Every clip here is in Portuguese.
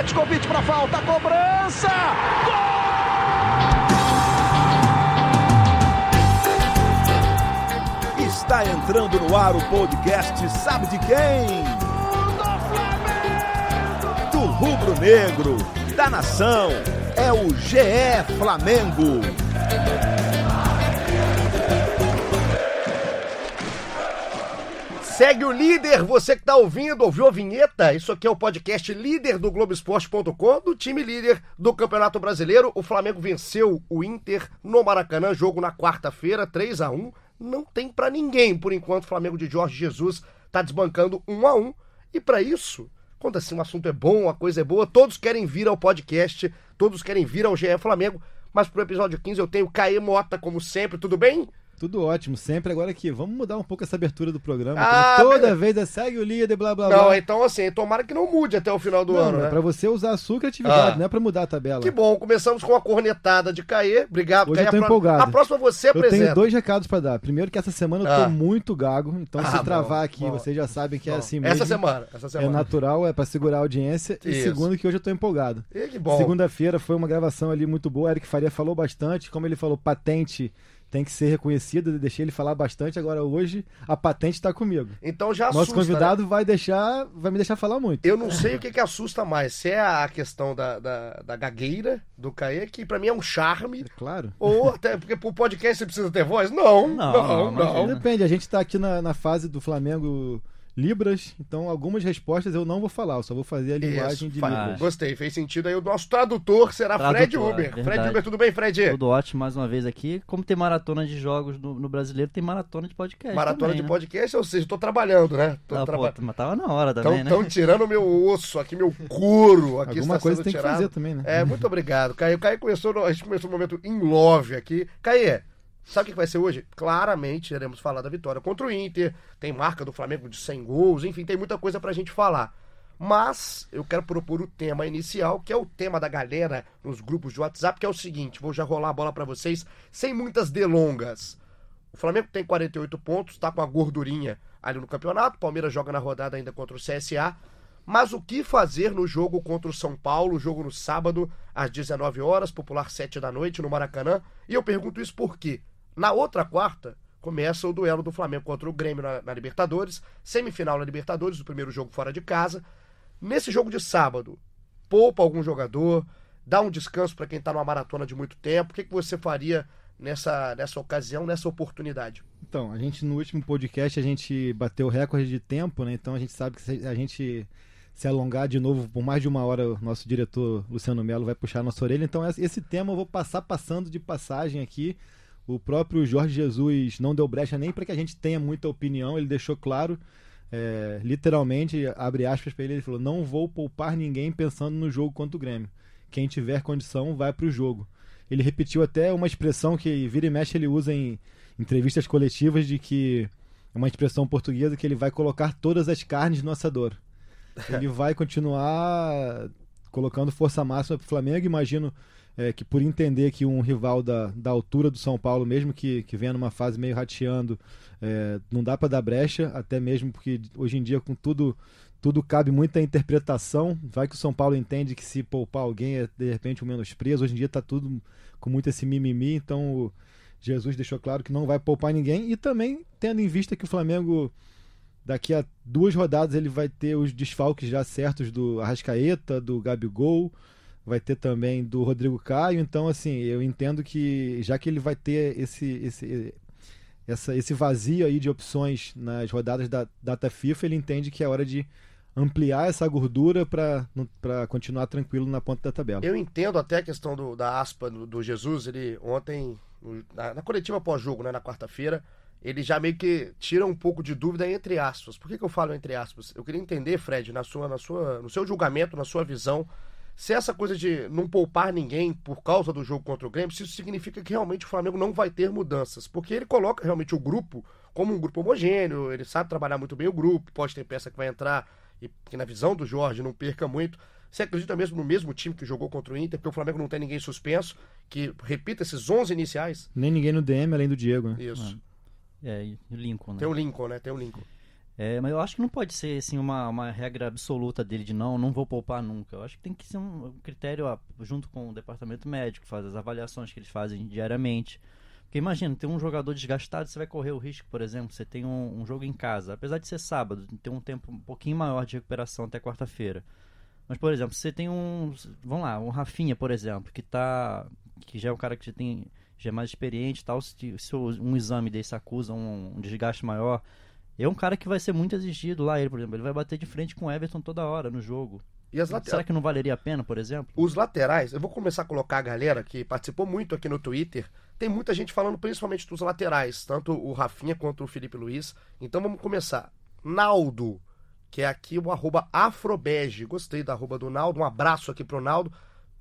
Petkovic para falta, cobrança! Gol! Está entrando no ar o podcast Sabe de quem? Do rubro-negro, da nação, é o GE Flamengo. Segue o líder, você que está ouvindo, ouviu a vinheta? Isso aqui é o podcast líder do Globoesporte.com, do time líder do Campeonato Brasileiro. O Flamengo venceu o Inter no Maracanã, jogo na quarta-feira, 3 a 1 Não tem para ninguém, por enquanto, o Flamengo de Jorge Jesus está desbancando 1 a 1 E para isso, quando assim o assunto é bom, a coisa é boa, todos querem vir ao podcast, todos querem vir ao GE Flamengo. Mas pro episódio 15 eu tenho Caê Mota, como sempre, tudo bem? Tudo ótimo, sempre. Agora aqui, vamos mudar um pouco essa abertura do programa. Ah, toda vez é segue o líder, blá blá blá. Não, então assim, tomara que não mude até o final do não, ano. Não, né? é pra você usar a sua criatividade, ah. não é pra mudar a tabela. Que bom, começamos com a cornetada de Caê. Obrigado, Hoje Caê. Eu tô a empolgado. A próxima você apresenta. Eu tenho dois recados pra dar. Primeiro que essa semana eu tô ah. muito gago, então ah, se travar bom, aqui, bom. vocês já sabem que é bom. é assim mesmo. Essa semana, essa semana. É natural, é pra segurar a audiência. Isso. E segundo que hoje eu tô empolgado. E que bom. Segunda-feira foi uma gravação ali muito boa. Eric Faria falou bastante, como ele falou, patente tem que ser reconhecida, deixei ele falar bastante. Agora hoje a patente está comigo. Então já assusta, Nosso convidado né? vai deixar, vai me deixar falar muito. Eu não sei o que, que assusta mais, se é a questão da, da, da gagueira do Caê, que para mim é um charme. É claro. Ou até porque pro podcast você precisa ter voz? Não, não, não. não, não. Depende. A gente está aqui na, na fase do Flamengo Libras, então algumas respostas eu não vou falar, eu só vou fazer a linguagem Isso, de Libras. Gostei, fez sentido aí. O nosso tradutor será tradutor, Fred Uber. É Fred Uber, tudo bem, Fred? Tudo ótimo mais uma vez aqui. Como tem maratona de jogos no, no brasileiro, tem maratona de podcast. Maratona também, de né? podcast, ou seja, tô trabalhando, né? Tô ah, traba... pô, mas tava na hora também, tão, né? Estão tirando meu osso aqui, meu couro. Aqui Alguma coisa tem tirado. que fazer também, né? É, muito obrigado. Caio, Caio começou, a gente começou um momento em love aqui. Caio, Sabe o que vai ser hoje? Claramente iremos falar da vitória contra o Inter. Tem marca do Flamengo de 100 gols, enfim, tem muita coisa pra gente falar. Mas eu quero propor o tema inicial, que é o tema da galera nos grupos de WhatsApp, que é o seguinte: vou já rolar a bola para vocês sem muitas delongas. O Flamengo tem 48 pontos, tá com a gordurinha ali no campeonato. Palmeiras joga na rodada ainda contra o CSA. Mas o que fazer no jogo contra o São Paulo, jogo no sábado, às 19 horas, popular 7 da noite, no Maracanã? E eu pergunto isso por quê? Na outra quarta, começa o duelo do Flamengo contra o Grêmio na, na, Libertadores, semifinal na Libertadores, o primeiro jogo fora de casa. Nesse jogo de sábado, poupa algum jogador, dá um descanso para quem está numa maratona de muito tempo. O que, que você faria nessa, nessa ocasião, nessa oportunidade? Então, a gente no último podcast a gente bateu recorde de tempo, né? Então a gente sabe que se a gente se alongar de novo por mais de uma hora, o nosso diretor Luciano Melo vai puxar a nossa orelha. Então esse tema eu vou passar passando de passagem aqui o próprio Jorge Jesus não deu brecha nem para que a gente tenha muita opinião, ele deixou claro, é, literalmente, abre aspas para ele, ele falou: Não vou poupar ninguém pensando no jogo contra o Grêmio. Quem tiver condição, vai para o jogo. Ele repetiu até uma expressão que vira e mexe ele usa em entrevistas coletivas de que é uma expressão portuguesa que ele vai colocar todas as carnes no assador. Ele vai continuar colocando força máxima para o Flamengo. Imagino é, que por entender que um rival da, da altura do São Paulo, mesmo que, que venha numa fase meio rateando, é, não dá para dar brecha, até mesmo porque hoje em dia com tudo tudo cabe muita interpretação. Vai que o São Paulo entende que se poupar alguém é de repente um menosprezo. Hoje em dia está tudo com muito esse mimimi, então o Jesus deixou claro que não vai poupar ninguém e também tendo em vista que o Flamengo daqui a duas rodadas ele vai ter os desfalques já certos do Arrascaeta, do Gabigol, vai ter também do Rodrigo Caio. Então, assim, eu entendo que já que ele vai ter esse, esse, essa, esse vazio aí de opções nas rodadas da data FIFA, ele entende que é hora de ampliar essa gordura para continuar tranquilo na ponta da tabela. Eu entendo até a questão do, da aspa do, do Jesus. Ele ontem, na, na coletiva pós-jogo, né, na quarta-feira, ele já meio que tira um pouco de dúvida entre aspas. Por que, que eu falo entre aspas? Eu queria entender, Fred, na sua, na sua, no seu julgamento, na sua visão, se essa coisa de não poupar ninguém por causa do jogo contra o Grêmio, se isso significa que realmente o Flamengo não vai ter mudanças. Porque ele coloca realmente o grupo como um grupo homogêneo, ele sabe trabalhar muito bem o grupo, pode ter peça que vai entrar e que na visão do Jorge não perca muito. Você acredita mesmo no mesmo time que jogou contra o Inter, porque o Flamengo não tem ninguém suspenso, que repita esses 11 iniciais? Nem ninguém no DM além do Diego. Né? Isso. É, e o Lincoln, né? Tem o Lincoln, né? Tem o Lincoln. É, mas eu acho que não pode ser assim uma, uma regra absoluta dele de não, não vou poupar nunca. Eu acho que tem que ser um critério ó, junto com o departamento médico, faz as avaliações que eles fazem diariamente. Porque imagina, tem um jogador desgastado, você vai correr o risco, por exemplo, você tem um, um jogo em casa, apesar de ser sábado, tem um tempo um pouquinho maior de recuperação até quarta-feira. Mas, por exemplo, você tem um. Vamos lá, um Rafinha, por exemplo, que tá. que já é um cara que já tem. já é mais experiente e tal. Se, se um exame desse acusa um, um desgaste maior, é um cara que vai ser muito exigido lá, ele, por exemplo, ele vai bater de frente com o Everton toda hora no jogo. E as laterais. Será que não valeria a pena, por exemplo? Os laterais, eu vou começar a colocar a galera que participou muito aqui no Twitter. Tem muita gente falando principalmente dos laterais, tanto o Rafinha quanto o Felipe Luiz. Então vamos começar. Naldo, que é aqui o arroba afrobege. Gostei da arroba do Naldo. Um abraço aqui pro Naldo.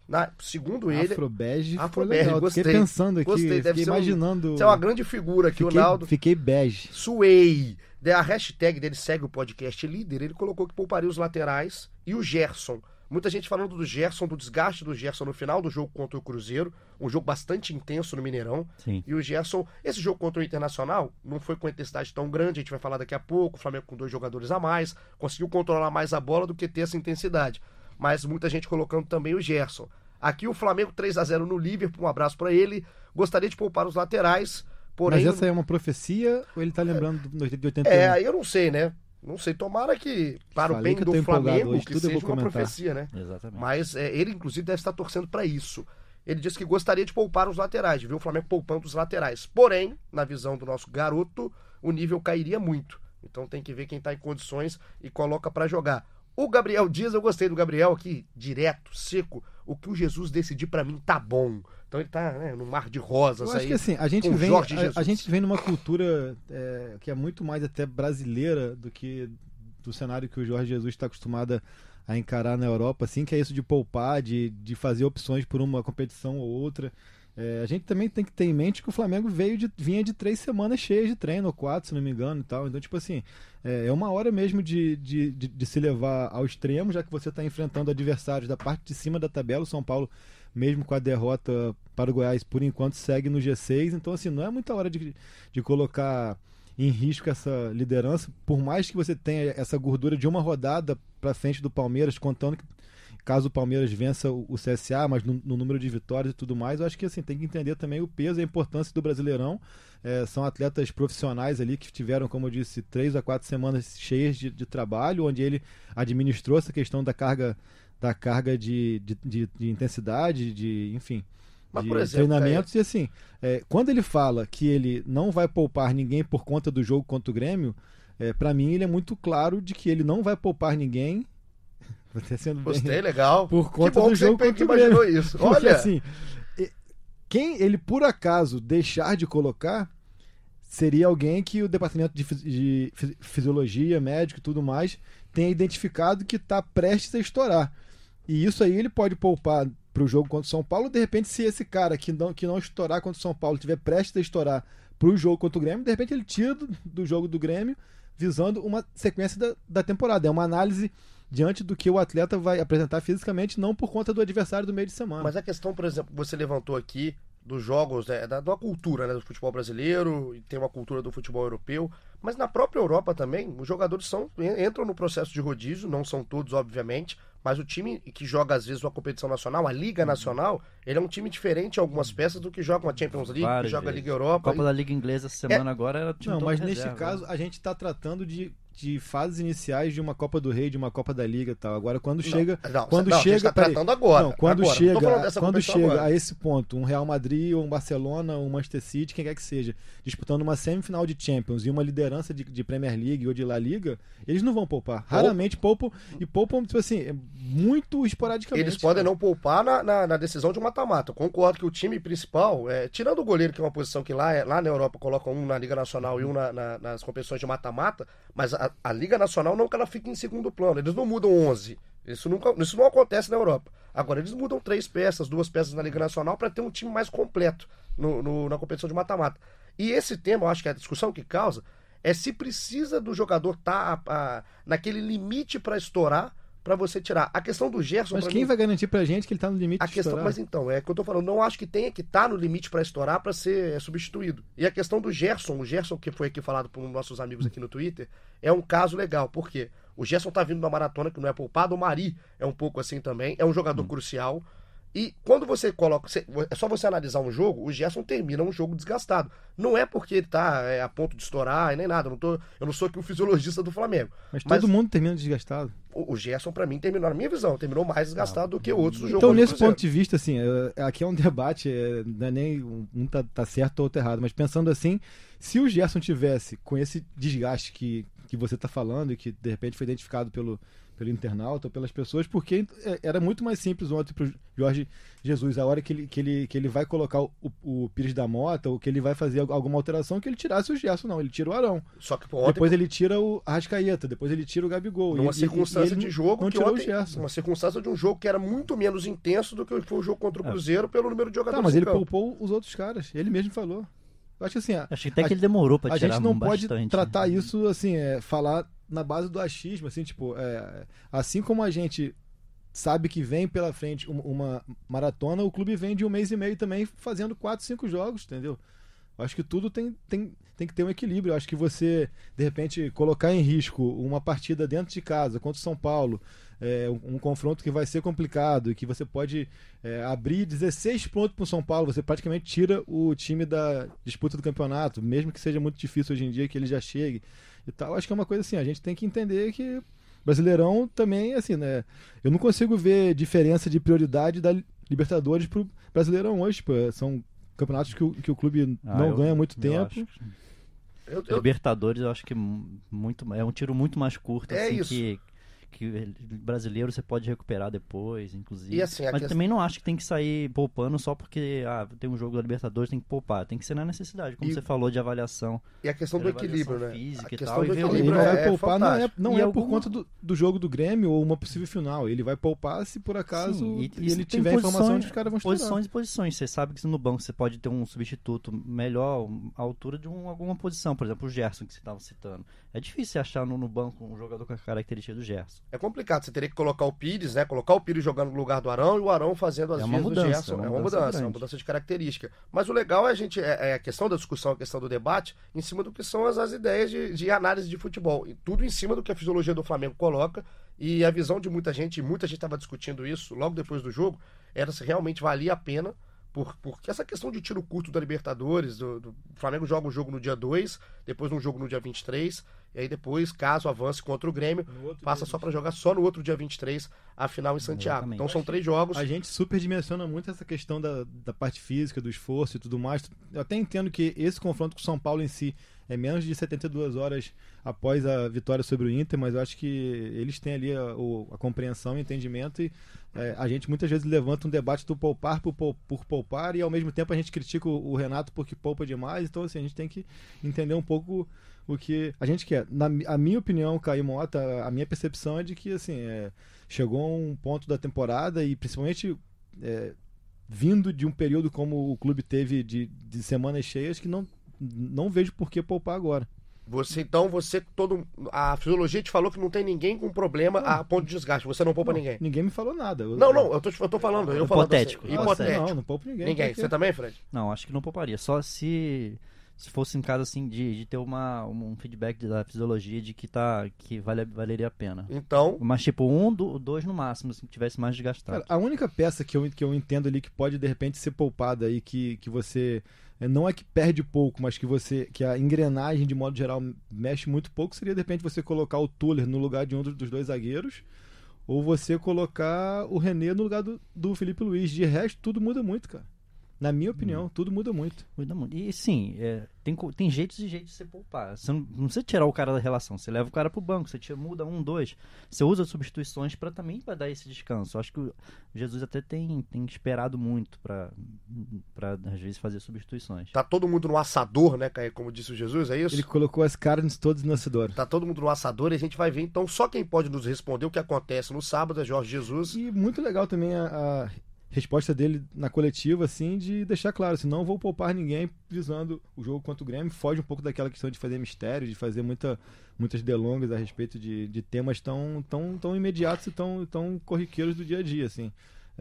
Na, segundo ele. Afrobege Afrobege, gostei. Fiquei pensando aqui, Gostei, deve fiquei ser um- imaginando. Você é uma grande figura aqui, fiquei, o Naldo. Fiquei bege. Suei. A hashtag dele segue o podcast líder. Ele colocou que pouparia os laterais e o Gerson. Muita gente falando do Gerson, do desgaste do Gerson no final do jogo contra o Cruzeiro. Um jogo bastante intenso no Mineirão. Sim. E o Gerson, esse jogo contra o Internacional não foi com intensidade tão grande, a gente vai falar daqui a pouco. O Flamengo com dois jogadores a mais, conseguiu controlar mais a bola do que ter essa intensidade. Mas muita gente colocando também o Gerson. Aqui o Flamengo 3 a 0 no Liverpool, um abraço pra ele. Gostaria de poupar os laterais, porém. Mas essa é uma profecia ou ele tá lembrando do de 81? É, eu não sei, né? Não sei, tomara que, para o Falei bem que eu do Flamengo, hoje, que seja uma comentar. profecia, né? Exatamente. Mas é, ele, inclusive, deve estar torcendo para isso. Ele disse que gostaria de poupar os laterais, de ver o Flamengo poupando os laterais. Porém, na visão do nosso garoto, o nível cairia muito. Então tem que ver quem está em condições e coloca para jogar. O Gabriel Dias, eu gostei do Gabriel aqui, direto, seco. O que o Jesus decidir para mim tá bom. Então ele tá né, no mar de rosas Eu acho aí. que assim, a gente vem, a, a gente vem numa cultura é, que é muito mais até brasileira do que do cenário que o Jorge Jesus está acostumado a encarar na Europa, assim, que é isso de poupar, de, de fazer opções por uma competição ou outra. É, a gente também tem que ter em mente que o Flamengo veio de, vinha de três semanas cheias de treino, ou quatro, se não me engano e tal. Então, tipo assim, é, é uma hora mesmo de, de, de, de se levar ao extremo, já que você está enfrentando adversários da parte de cima da tabela. O São Paulo, mesmo com a derrota para o Goiás, por enquanto segue no G6. Então, assim, não é muita hora de, de colocar em risco essa liderança, por mais que você tenha essa gordura de uma rodada para frente do Palmeiras, contando que caso o Palmeiras vença o CSA, mas no, no número de vitórias e tudo mais, eu acho que assim tem que entender também o peso e a importância do Brasileirão. É, são atletas profissionais ali que tiveram, como eu disse, três a quatro semanas cheias de, de trabalho, onde ele administrou essa questão da carga da carga de, de, de- de intensidade, de enfim, Mas, de exemplo, treinamentos e assim, é, quando ele fala que ele não vai poupar ninguém por conta do jogo contra o Grêmio, é, para mim ele é muito claro de que ele não vai poupar ninguém. Até sendo bem- Gostei, legal. por que conta bom do que jogo você contra imaginou isso. Porque Olha, assim, quem ele por acaso deixar de colocar seria alguém que o departamento de, fisi- de fisi- fisiologia, médico e tudo mais tenha identificado que está prestes a estourar. E isso aí ele pode poupar para o jogo contra o São Paulo. De repente, se esse cara que não, que não estourar contra o São Paulo tiver prestes a estourar para o jogo contra o Grêmio, de repente ele tira do, do jogo do Grêmio visando uma sequência da, da temporada. É uma análise diante do que o atleta vai apresentar fisicamente, não por conta do adversário do meio de semana. Mas a questão, por exemplo, que você levantou aqui dos jogos, né, da, da cultura né, do futebol brasileiro, e tem uma cultura do futebol europeu, mas na própria Europa também, os jogadores são, en- entram no processo de rodízio, não são todos, obviamente, mas o time que joga às vezes uma competição nacional, a Liga Nacional, ele é um time diferente em algumas peças do que joga uma Champions League, que Várias joga a vezes. Liga Europa. Copa da Liga Inglesa essa semana agora era time Não, mas reserva, neste né? caso a gente está tratando de, de fases iniciais de uma Copa do Rei, de uma Copa da Liga e tal. Agora quando chega, não, quando não, a gente chega, tá tratando agora. Não, quando agora. Não chega, dessa quando chega agora. a esse ponto, um Real Madrid ou um Barcelona, um Manchester City, quem quer que seja, disputando uma semifinal de Champions e uma liderança de, de Premier League ou de La Liga, eles não vão poupar. Raramente poupam e poupam tipo assim, é muito esporadicamente. Eles podem cara. não poupar na, na, na decisão de um mata-mata. Concordo que o time principal, é, tirando o goleiro, que é uma posição que lá, é- lá na Europa colocam um na Liga Nacional e um na- na- nas competições de mata-mata, mas a, a Liga Nacional não que ela fique em segundo plano. Eles não mudam 11. Isso, nunca, isso não acontece na Europa. Agora, eles mudam três peças, duas peças na Liga Nacional para ter um time mais completo no- no- na competição de mata-mata. E esse tema, eu acho que é a discussão que causa é se precisa do jogador estar naquele limite para estourar pra você tirar. A questão do Gerson. Mas quem mim, vai garantir pra gente que ele tá no limite a de questão, estourar? mas então, é que eu tô falando, não acho que tenha que estar no limite pra estourar pra ser é, substituído. E a questão do Gerson, o Gerson que foi aqui falado por nossos amigos aqui no Twitter, é um caso legal, porque o Gerson tá vindo da maratona que não é poupado, o Mari é um pouco assim também, é um jogador crucial. E quando você coloca, é só você analisar um jogo, o Gerson termina um jogo desgastado. Não é porque ele tá é, a ponto de estourar e nem nada, eu não, tô, eu não sou aqui o fisiologista do Flamengo. Mas mas- todo mundo termina desgastado. O, o Gerson, pra mim, terminou, na minha visão, terminou mais desgastado do que outros do jogo. Então, nesse ponto de vista, assim, é- aqui é um debate, é, não é nem um um tá, tá certo ou outro errado, mas pensando assim, se o Gerson tivesse com esse desgaste que, que você tá falando e que de repente foi identificado pelo, pelo internauta ou pelas pessoas, porque é, era muito mais simples ontem pro Jorge Jesus, a hora que ele, que ele, que ele vai colocar o, o Pires da Mota ou que ele vai fazer al- alguma alteração, que ele tirasse o Gerson, não, ele tira o Arão. Só que ontem, depois ele tira o Arrascaeta, depois ele tira o Gabigol. numa E- e- e circunstância ele de jogo não que tirou ontem, o Gerson. uma circunstância de um jogo que era muito menos intenso do que foi o jogo contra o Cruzeiro pelo número de jogadores Tá, mas ele campo. poupou os outros caras. Ele mesmo falou. Eu acho que assim, a, Acho que até a- que ele demorou pra a tirar gente não pode bastante. tratar né? isso assim, é, falar na base do achismo, assim, tipo, é, assim como a gente sabe que vem pela frente um- uma maratona, o clube vem de um mês e meio também fazendo quatro, cinco jogos, entendeu? Eu acho que tudo tem, tem, tem que ter um equilíbrio. Acho que você, de repente, colocar em risco uma partida dentro de casa contra o São Paulo, é, um, um confronto que vai ser complicado e que você pode é, abrir 16 pontos para o São Paulo, você praticamente tira o time da disputa do campeonato, mesmo que seja muito difícil hoje em dia que ele já chegue e tal. Acho que é uma coisa assim, a gente tem que entender que Brasileirão também, assim, né? Eu não consigo ver diferença de prioridade da Libertadores pro Brasileirão hoje, pô. São campeonatos que o, que o clube Ah, não eu- ganha há muito eu tempo. acho que- Eu- eu- Libertadores, eu acho que mu- muito, é um tiro muito mais curto, É assim, isso. que, que brasileiro você pode recuperar depois, inclusive. E assim, Mas questão- também não acho que tem que sair poupando só porque ah, tem um jogo da Libertadores, tem que poupar. Tem que ser na necessidade, como E- você falou de avaliação. E a questão do equilíbrio, né? física a e questão tal, do e ver o- Ele equilíbrio vai é, é poupar, não é, não é alguma- por conta do, do jogo do Grêmio ou uma possível final. Ele vai poupar se por acaso Sim, e- ele e tem tiver informação posições- de que os caras vão estourar. Posições e posições. Você sabe que no banco você pode ter um substituto melhor, à altura de um- alguma posição. Por exemplo, o Gerson, que você estava citando. É difícil você achar no, no banco um jogador com a característica do Gerson. É complicado, você teria que colocar o Pires, né? Colocar o Pires jogando no lugar do Arão e o Arão fazendo as É vezes mudança, do Gerson. é uma É uma mudança mudança, é uma mudança de característica. Mas o legal é a gente, é, é a questão da discussão, a questão do debate, em cima do que são as, as ideias de, de análise de futebol. E tudo em cima do que a fisiologia do Flamengo coloca. E a visão de muita gente, e muita gente estava discutindo isso logo depois do jogo, era se realmente valia a pena. Por, porque essa questão de tiro curto da Libertadores, do, do- o Flamengo joga um jogo no dia 2, depois um jogo no dia 23, e aí depois, caso avance contra o Grêmio, passa só para jogar só no outro dia 23 a final em Santiago. Exatamente. Então são três jogos. A gente superdimensiona muito essa questão da, da parte física, do esforço e tudo mais. Eu até entendo que esse confronto com o São Paulo em si é menos de 72 horas após a vitória sobre o Inter, mas eu acho que eles têm ali a, o- a compreensão e entendimento e é, a gente muitas vezes levanta um debate do poupar por, por poupar e ao mesmo tempo a gente critica o, o Renato porque poupa demais, então assim, a gente tem que entender um pouco o que a gente quer. Na a minha opinião, Caio Mota, a minha percepção é de que assim, é, chegou a um ponto da temporada e principalmente é, vindo de um período como o clube teve de, de semanas cheias que não, não vejo por que poupar agora. Você, então, você todo. A fisiologia te falou que não tem ninguém com problema a ponto de desgaste. Você não poupa Não, ninguém. Ninguém me falou nada. Eu- Não, não, eu tô, eu tô falando. Eu Hipotético. Falando assim, Nossa, hipotético. Não, não poupo ninguém. ninguém. Pra quê? Você também, Fred? Não, acho que não pouparia. Só se se fosse em caso assim de, de ter uma, um feedback da fisiologia de que tá que vale, valeria a pena. Então, Mas tipo um, do, dois no máximo, se tivesse mais desgastado. Cara, a única peça que eu, que eu entendo ali que pode de repente ser poupada e que, que você é, não é que perde pouco, mas que você que a engrenagem de modo geral mexe muito pouco seria de repente você colocar o Tuller no lugar de um dos dos dois zagueiros ou você colocar o René no lugar do, do Felipe Luiz. De resto, tudo muda muito, cara. Na minha opinião, tudo muda muito. Muda muito. E sim, é, tem, tem jeitos e jeitos de você poupar. Você não, não precisa tirar o cara da relação. Você leva o cara pro banco, você tira, muda um, dois. Você usa substituições para também para dar esse descanso. Acho que o Jesus até tem, tem esperado muito para para às vezes fazer substituições. tá todo mundo no assador, né? Como disse o Jesus, é isso? Ele colocou as carnes todas no acedor. Tá todo mundo no assador e a gente vai ver. Então, só quem pode nos responder o que acontece no sábado é Jorge Jesus. E muito legal também a, a resposta dele na coletiva, assim, de deixar claro, assim, não vou poupar ninguém visando o jogo contra o Grêmio, foge um pouco daquela questão de fazer mistério, de fazer muita, muitas delongas a respeito de, de temas tão, tão, tão imediatos e tão, tão corriqueiros do dia a dia, assim.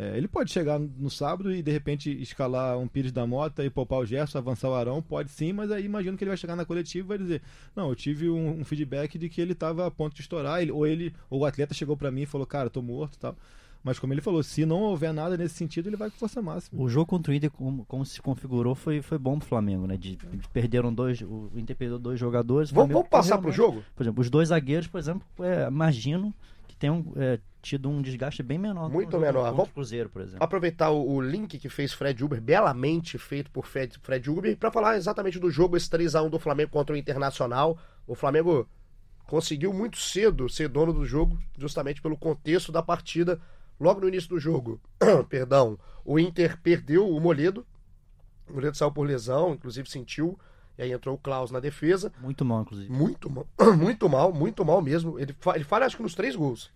É, ele pode chegar no sábado e de repente escalar um Pires da Mota e poupar o Gerson, avançar o Arão, pode sim, mas aí imagino que ele vai chegar na coletiva e vai dizer: Não, eu tive um, um feedback de que ele estava a ponto de estourar, ele, ou ele, ou o atleta chegou para mim e falou: Cara, tô morto tal. Mas como ele falou, se não houver nada nesse sentido, ele vai com força máxima. O jogo contra o Inter, como, como se configurou, foi, foi bom pro Flamengo, né? De, de perderam dois, o Inter perdeu dois jogadores. Vamos, vamos passar pro jogo? Por exemplo, os dois zagueiros, por exemplo, é, imagino que tenham é, tido um desgaste bem menor. Muito menor. Vamos Cruzeiro, por exemplo. Aproveitar o, o, link que fez Fred Uber, belamente feito por Fred, Fred Uber, para falar exatamente do jogo, esse 3x1 do Flamengo contra o Internacional. O Flamengo conseguiu muito cedo ser dono do jogo, justamente pelo contexto da partida Logo no início do jogo, perdão, o Inter perdeu o Moledo. O Moledo saiu por lesão, inclusive sentiu. E aí entrou o Klaus na defesa. Muito mal, inclusive. Muito mal, muito mal, muito mal mesmo. Ele, ele falha, acho que nos três gols.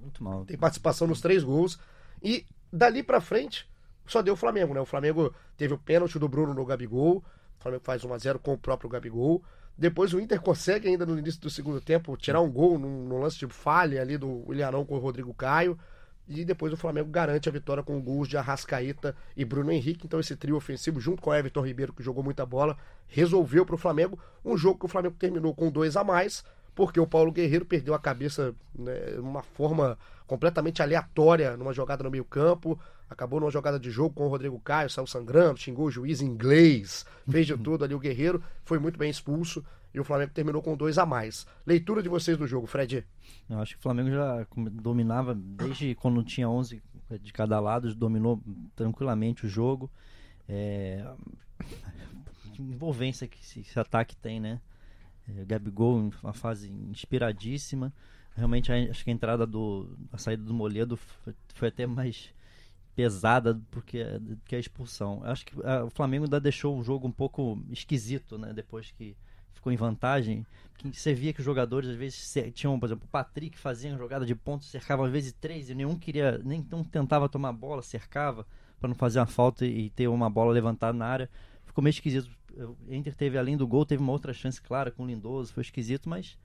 Muito mal. Tem participação nos três gols. E dali pra frente, só deu o Flamengo, né? O Flamengo teve o pênalti do Bruno no Gabigol. O Flamengo faz 1x0 com o próprio Gabigol. Depois o Inter consegue, ainda no início do segundo tempo, tirar um gol num, num lance de falha ali do Ilharão com o Rodrigo Caio. E depois o Flamengo garante a vitória com gols de Arrascaeta e Bruno Henrique. Então esse trio ofensivo, junto com o Everton Ribeiro, que jogou muita bola, resolveu para o Flamengo um jogo que o Flamengo terminou com dois a mais, porque o Paulo Guerreiro perdeu a cabeça né, de uma forma completamente aleatória numa jogada no meio campo. Acabou numa jogada de jogo com o Rodrigo Caio, saiu sangrando, xingou o juiz inglês, fez de tudo ali. O Guerreiro foi muito bem expulso e o Flamengo terminou com dois a mais. Leitura de vocês do jogo, Fred? Eu acho que o Flamengo já dominava desde quando tinha 11 de cada lado, dominou tranquilamente o jogo. É... Envolvência que esse, ataque tem, né? É, Gabigol, uma fase inspiradíssima. Realmente, acho que a entrada do. a saída do Moledo foi, foi até mais pesada porque que a expulsão. Acho que a, o Flamengo ainda deixou o jogo um pouco esquisito, né? Depois que ficou em vantagem. Que você via que os jogadores às vezes tinham, por exemplo, o Patrick fazia uma jogada de pontos, cercava às vezes três e nenhum queria, nem não tentava tomar bola, cercava para não fazer uma falta e ter uma bola levantada na área. Ficou meio esquisito. O Inter teve além do gol, teve uma outra chance clara com o Lindoso, foi esquisito, mas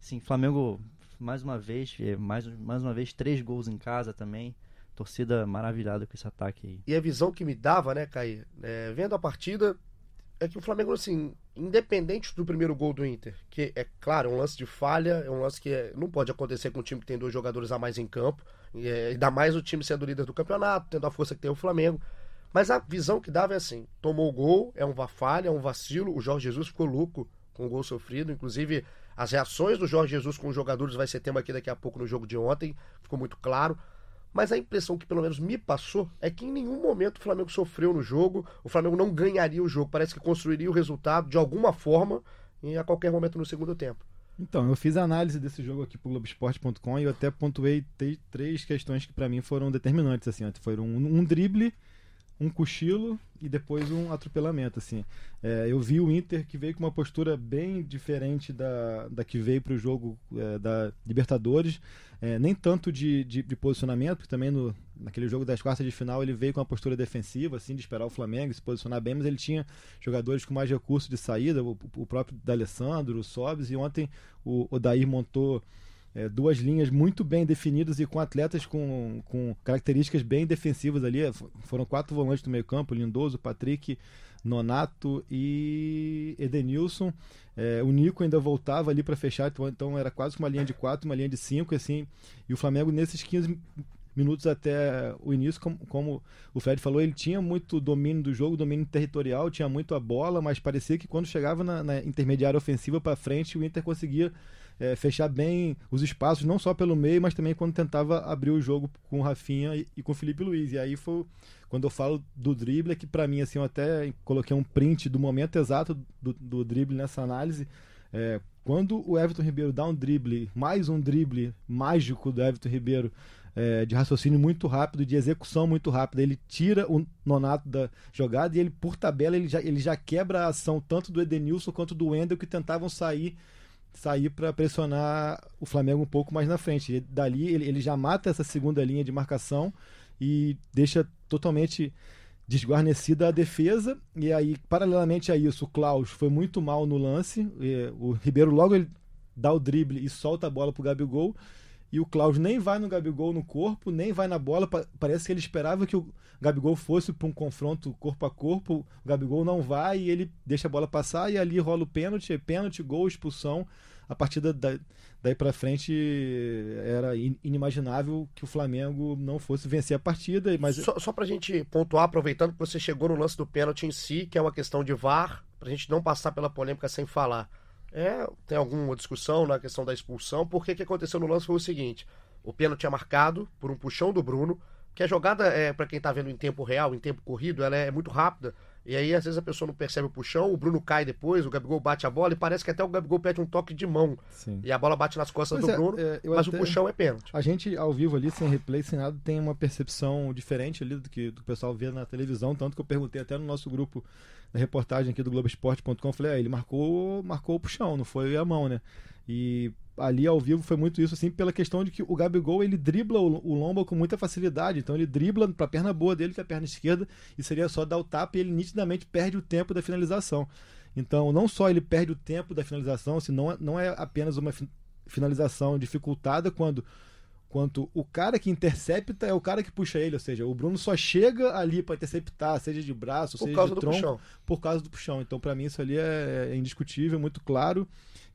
sim, Flamengo mais uma vez, é, mais, mais uma vez três gols em casa também torcida maravilhada com esse ataque aí. E a visão que me dava, né, Caí, é, vendo a partida, é que o Flamengo, assim, independente do primeiro gol do Inter, que é claro, é um lance de falha, é um lance que é, não pode acontecer com um time que tem dois jogadores a mais em campo, e é, ainda mais o time sendo líder do campeonato, tendo a força que tem o Flamengo. Mas a visão que dava é assim: tomou o gol, é uma falha, é um vacilo. O Jorge Jesus ficou louco com o gol sofrido. Inclusive, as reações do Jorge Jesus com os jogadores vai ser tema aqui daqui a pouco no jogo de ontem, ficou muito claro. Mas a impressão que pelo menos me passou é que em nenhum momento o Flamengo sofreu no jogo, o Flamengo não ganharia o jogo, parece que construiria o resultado de alguma forma e a qualquer momento no segundo tempo. Então, eu fiz a análise desse jogo aqui pro Globoesporte.com e eu até pontuei três questões que para mim foram determinantes assim, foram um, um drible um cochilo e depois um atropelamento, assim. É, eu vi o Inter que veio com uma postura bem diferente da, da que veio para o jogo é, da Libertadores, é, nem tanto de, de, de, posicionamento, porque também no, naquele jogo das quartas de final ele veio com uma postura defensiva, assim, de esperar o Flamengo se posicionar bem, mas ele tinha jogadores com mais recurso de saída, o, o próprio D'Alessandro, o Sobis, e ontem o Odair montou é, duas linhas muito bem definidas e com atletas com, com características bem defensivas ali. Foram quatro volantes do meio campo, Lindoso, Patrick, Nonato e Edenilson. É, o Nico ainda voltava ali para fechar, então, então era quase uma linha de quatro, uma linha de cinco, assim. E o Flamengo nesses 15 minutos até o início, como, como, o Fred falou, ele tinha muito domínio do jogo, domínio territorial, tinha muito a bola, mas parecia que quando chegava na, na intermediária ofensiva para frente, o Inter conseguia é, fechar bem os espaços, não só pelo meio, mas também quando tentava abrir o jogo com o Rafinha e, e com o Felipe Luiz. E aí foi quando eu falo do drible, é que para mim, assim, eu até coloquei um print do momento exato do, do drible nessa análise. É, quando o Everton Ribeiro dá um drible, mais um drible mágico do Everton Ribeiro, é, de raciocínio muito rápido, de execução muito rápida. Ele tira o Nonato da jogada e ele, por tabela, ele já, ele já quebra a ação tanto do Edenilson quanto do Wendel que tentavam sair sair para pressionar o Flamengo um pouco mais na frente. E dali ele, ele já mata essa segunda linha de marcação e deixa totalmente desguarnecida a defesa. E aí, paralelamente a isso, o Klaus foi muito mal no lance. o Ribeiro logo ele dá o drible e solta a bola pro Gabigol. E o Klaus nem vai no Gabigol no corpo, nem vai na bola. Parece que ele esperava que o Gabigol fosse para um confronto corpo a corpo. O Gabigol não vai e ele deixa a bola passar. E ali rola o pênalti, pênalti, gol, expulsão. A partir da, daí para frente era inimaginável que o Flamengo não fosse vencer a partida. Mas... Só, só para a gente pontuar, aproveitando que você chegou no lance do pênalti em si, que é uma questão de VAR, para a gente não passar pela polêmica sem falar. É, tem alguma discussão na questão da expulsão, porque o que aconteceu no lance foi o seguinte: o pênalti é marcado por um puxão do Bruno, que a jogada, é, para quem tá vendo em tempo real, em tempo corrido, ela é muito rápida. E aí, às vezes, a pessoa não percebe o puxão, o Bruno cai depois, o Gabigol bate a bola e parece que até o Gabigol pede um toque de mão. Sim. E a bola bate nas costas pois do é, Bruno, é, mas até... o puxão é pênalti. A gente, ao vivo ali, sem replay, sem nada, tem uma percepção diferente ali do que, do que o pessoal vê na televisão, tanto que eu perguntei até no nosso grupo da reportagem aqui do Globoesporte.com, falei, ah, ele marcou, marcou o puxão, não foi a mão, né? E ali ao vivo foi muito isso, assim, pela questão de que o Gabigol ele dribla o, Lomba com muita facilidade. Então ele dribla para a perna boa dele, que é a perna esquerda, e seria só dar o tapa e ele nitidamente perde o tempo da finalização. Então, não só ele perde o tempo da finalização, se não, não é apenas uma finalização dificultada quando quanto o cara que intercepta é o cara que puxa ele, ou seja, o Bruno só chega ali para interceptar, seja de braço, por seja de tronco, por causa do puxão. Então, para mim, isso ali é, é indiscutível, muito claro.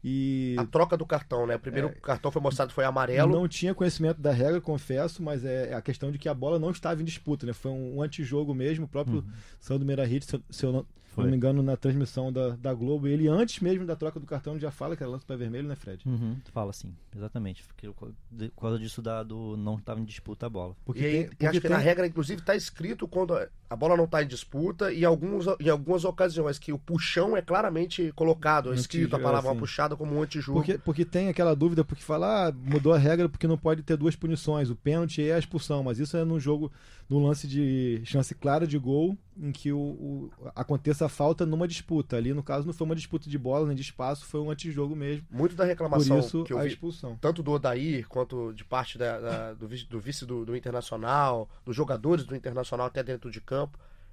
E... A troca do cartão, né? O primeiro é, cartão foi mostrado foi amarelo. Não tinha conhecimento da regra, confesso, mas é, é a questão de que a bola não estava em disputa, né? Foi um, um antijogo mesmo, o próprio uhum. Sandro Meirahit, se, se eu não, se não me engano, na transmissão da, da Globo, ele antes mesmo da troca do cartão já fala que era lance para vermelho, né, Fred? Uhum, fala sim, exatamente. Porque por causa disso da, do não estava em disputa a bola. Porque e, aí, tem, porque acho que na regra, inclusive, está escrito quando a bola não está em disputa e alguns, em algumas ocasiões que o puxão é claramente colocado, escrito a palavra assim. puxada como um antijogo. Porque, porque tem aquela dúvida, porque fala, ah, mudou a regra porque não pode ter duas punições, o pênalti e a expulsão, mas isso é num jogo, no lance de chance clara de gol, em que o, o, aconteça a falta numa disputa. Ali, no caso, não foi uma disputa de bola nem de espaço, foi um antijogo mesmo. Muito da reclamação Por isso, que eu a vi, expulsão. tanto do Odair quanto de parte da, da, do, do, vice do, do Internacional, dos jogadores do Internacional até dentro de campo,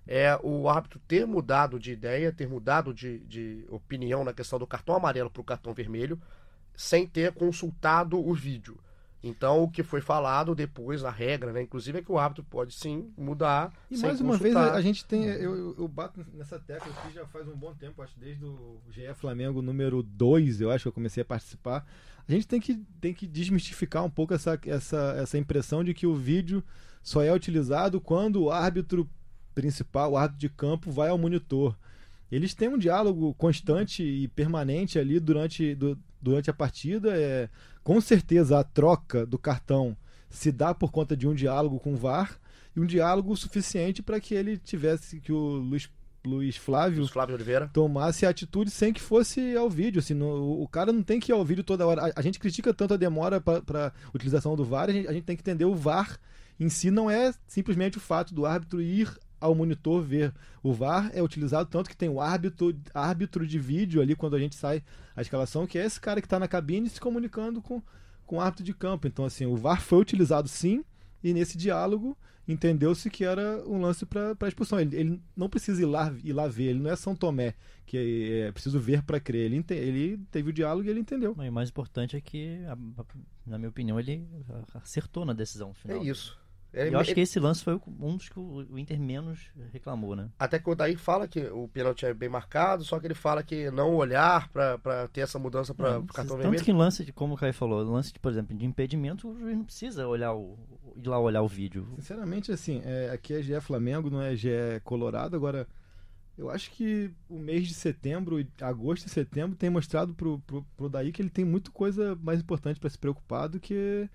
é o árbitro ter mudado de ideia, ter mudado de, de opinião na questão do cartão amarelo para o cartão vermelho, sem ter consultado o vídeo. Então, o que foi falado depois, a regra, né? Inclusive, é que o árbitro pode sim mudar. E mais uma vez, a, gente tem. Eu, eu bato nessa tecla aqui já faz um bom tempo, acho desde o GE Flamengo número 2, eu acho que eu comecei a participar. A gente tem que, tem que desmistificar um pouco essa, essa, essa impressão de que o vídeo só é utilizado quando o árbitro principal, o árbitro de campo, vai ao monitor. Eles têm um diálogo constante e permanente ali durante, do, durante a partida. É, com certeza a troca do cartão se dá por conta de um diálogo com o VAR e um diálogo suficiente para que ele tivesse que o Luiz Luiz Flávio, Luiz Flávio Oliveira tomasse a atitude sem que fosse ao vídeo. Assim, no, o cara não tem que ir ao vídeo toda hora. A, a gente critica tanto a demora para utilização do VAR, a gente, a gente, tem que entender o VAR em si não é simplesmente o fato do árbitro ir ao monitor ver. O VAR é utilizado tanto que tem o árbitro, árbitro de vídeo ali quando a gente sai a escalação, que é esse cara que está na cabine se comunicando com, com o árbitro de campo. Então, assim, o VAR foi utilizado sim, e nesse diálogo entendeu-se que era um lance para expulsão. Ele, ele, não precisa ir lá, ir lá ver, ele não é São Tomé, que é, é preciso ver para crer. Ele, ente, ele teve o diálogo e ele entendeu. E o mais importante é que, na minha opinião, ele acertou na decisão final. É isso. Ele, eu acho ele... que esse lance foi um dos que o Inter menos reclamou, né? Até que o Daí fala que o pênalti é bem marcado, só que ele fala que não olhar para ter essa mudança para o cartão vermelho. Tanto que lance, de, como o Caio falou, lance, de, por exemplo, de impedimento, o juiz não precisa olhar o, ir lá olhar o vídeo. Sinceramente, assim, é, aqui é GE Flamengo, não é GE Colorado. Agora, eu acho que o mês de setembro, agosto e setembro, tem mostrado pro, pro, pro Daí que ele tem muita coisa mais importante para se preocupar do que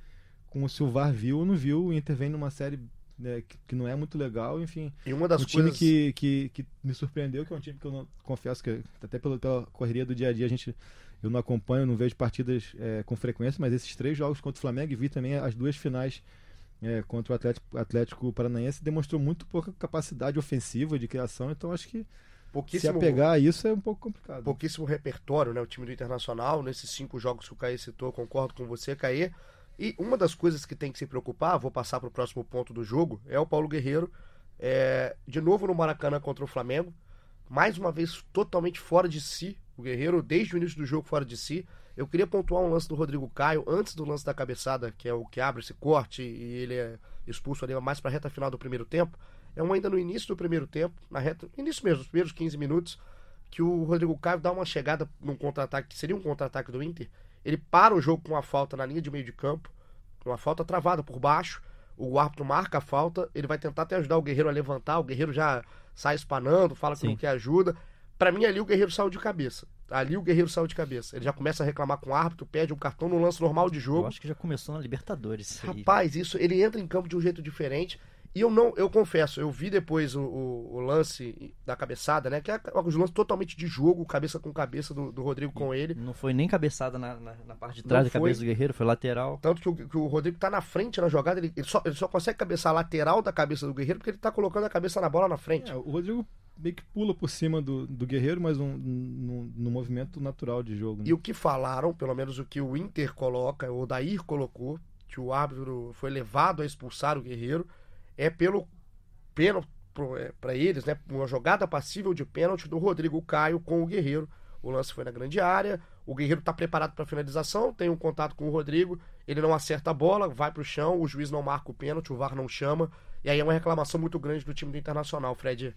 com o Silvar viu ou não viu, o Inter vem numa série né, que, que, não é muito legal, enfim. E uma das um coisas... time que, que, que me surpreendeu, que é um time que eu não confesso que até pela, pela correria do dia a dia a gente eu não acompanho, não vejo partidas é, com frequência, mas esses três jogos contra o Flamengo e vi também as duas finais é, contra o Atlético, Atlético Paranaense demonstrou muito pouca capacidade ofensiva de criação, então acho que se apegar a isso é um pouco complicado. Pouquíssimo repertório, né? O time do Internacional, nesses cinco jogos que o Caê citou, concordo com você, Caê E uma das coisas que tem que se preocupar, vou passar para o próximo ponto do jogo, é o Paulo Guerreiro, é, de novo no Maracanã contra o Flamengo, mais uma vez totalmente fora de si, o Guerreiro, desde o início do jogo fora de si. Eu queria pontuar um lance do Rodrigo Caio, antes do lance da cabeçada, que é o que abre esse corte e ele é expulso ali mais para a reta final do primeiro tempo. É um ainda no início do primeiro tempo, na reta, início mesmo, os primeiros 15 minutos, que o Rodrigo Caio dá uma chegada num contra-ataque, que seria um contra-ataque do Inter. Ele para o jogo com uma falta na linha de meio de campo, uma falta travada por baixo. O árbitro marca a falta, ele vai tentar até ajudar o Guerreiro a levantar, o Guerreiro já sai espanando, fala que Sim. não quer ajuda. Pra mim, ali o Guerreiro saiu de cabeça. Ali o Guerreiro saiu de cabeça. Ele já começa a reclamar com o árbitro, pede um cartão no lance normal de Eu jogo. acho que já começou na Libertadores. isso aí. Rapaz, isso, ele entra em campo de um jeito diferente. E eu não, eu confesso, eu vi depois o, o- o lance da cabeçada, né? Que é um lance totalmente de jogo, cabeça com cabeça do, do Rodrigo com ele. Não foi nem cabeçada na, na, na parte de Não trás da foi. cabeça do Guerreiro, foi lateral. Tanto que o, que o Rodrigo tá na frente na jogada, ele, ele só, ele só consegue cabeçar a lateral da cabeça do Guerreiro porque ele tá colocando a cabeça na bola na frente. É, o Rodrigo meio que pula por cima do, do Guerreiro, mas um, no, no movimento natural de jogo. né? E o que falaram, pelo menos o que o Inter coloca, o Dair colocou, que o árbitro foi levado a expulsar o Guerreiro, é pelo pênalti para eles, né? Uma jogada passível de pênalti do Rodrigo Caio com o Guerreiro. O lance foi na grande área, o Guerreiro está preparado para finalização, tem um contato com o Rodrigo, ele não acerta a bola, vai para o chão, o juiz não marca o pênalti, o VAR não chama, e aí é uma reclamação muito grande do time do Internacional, Fred.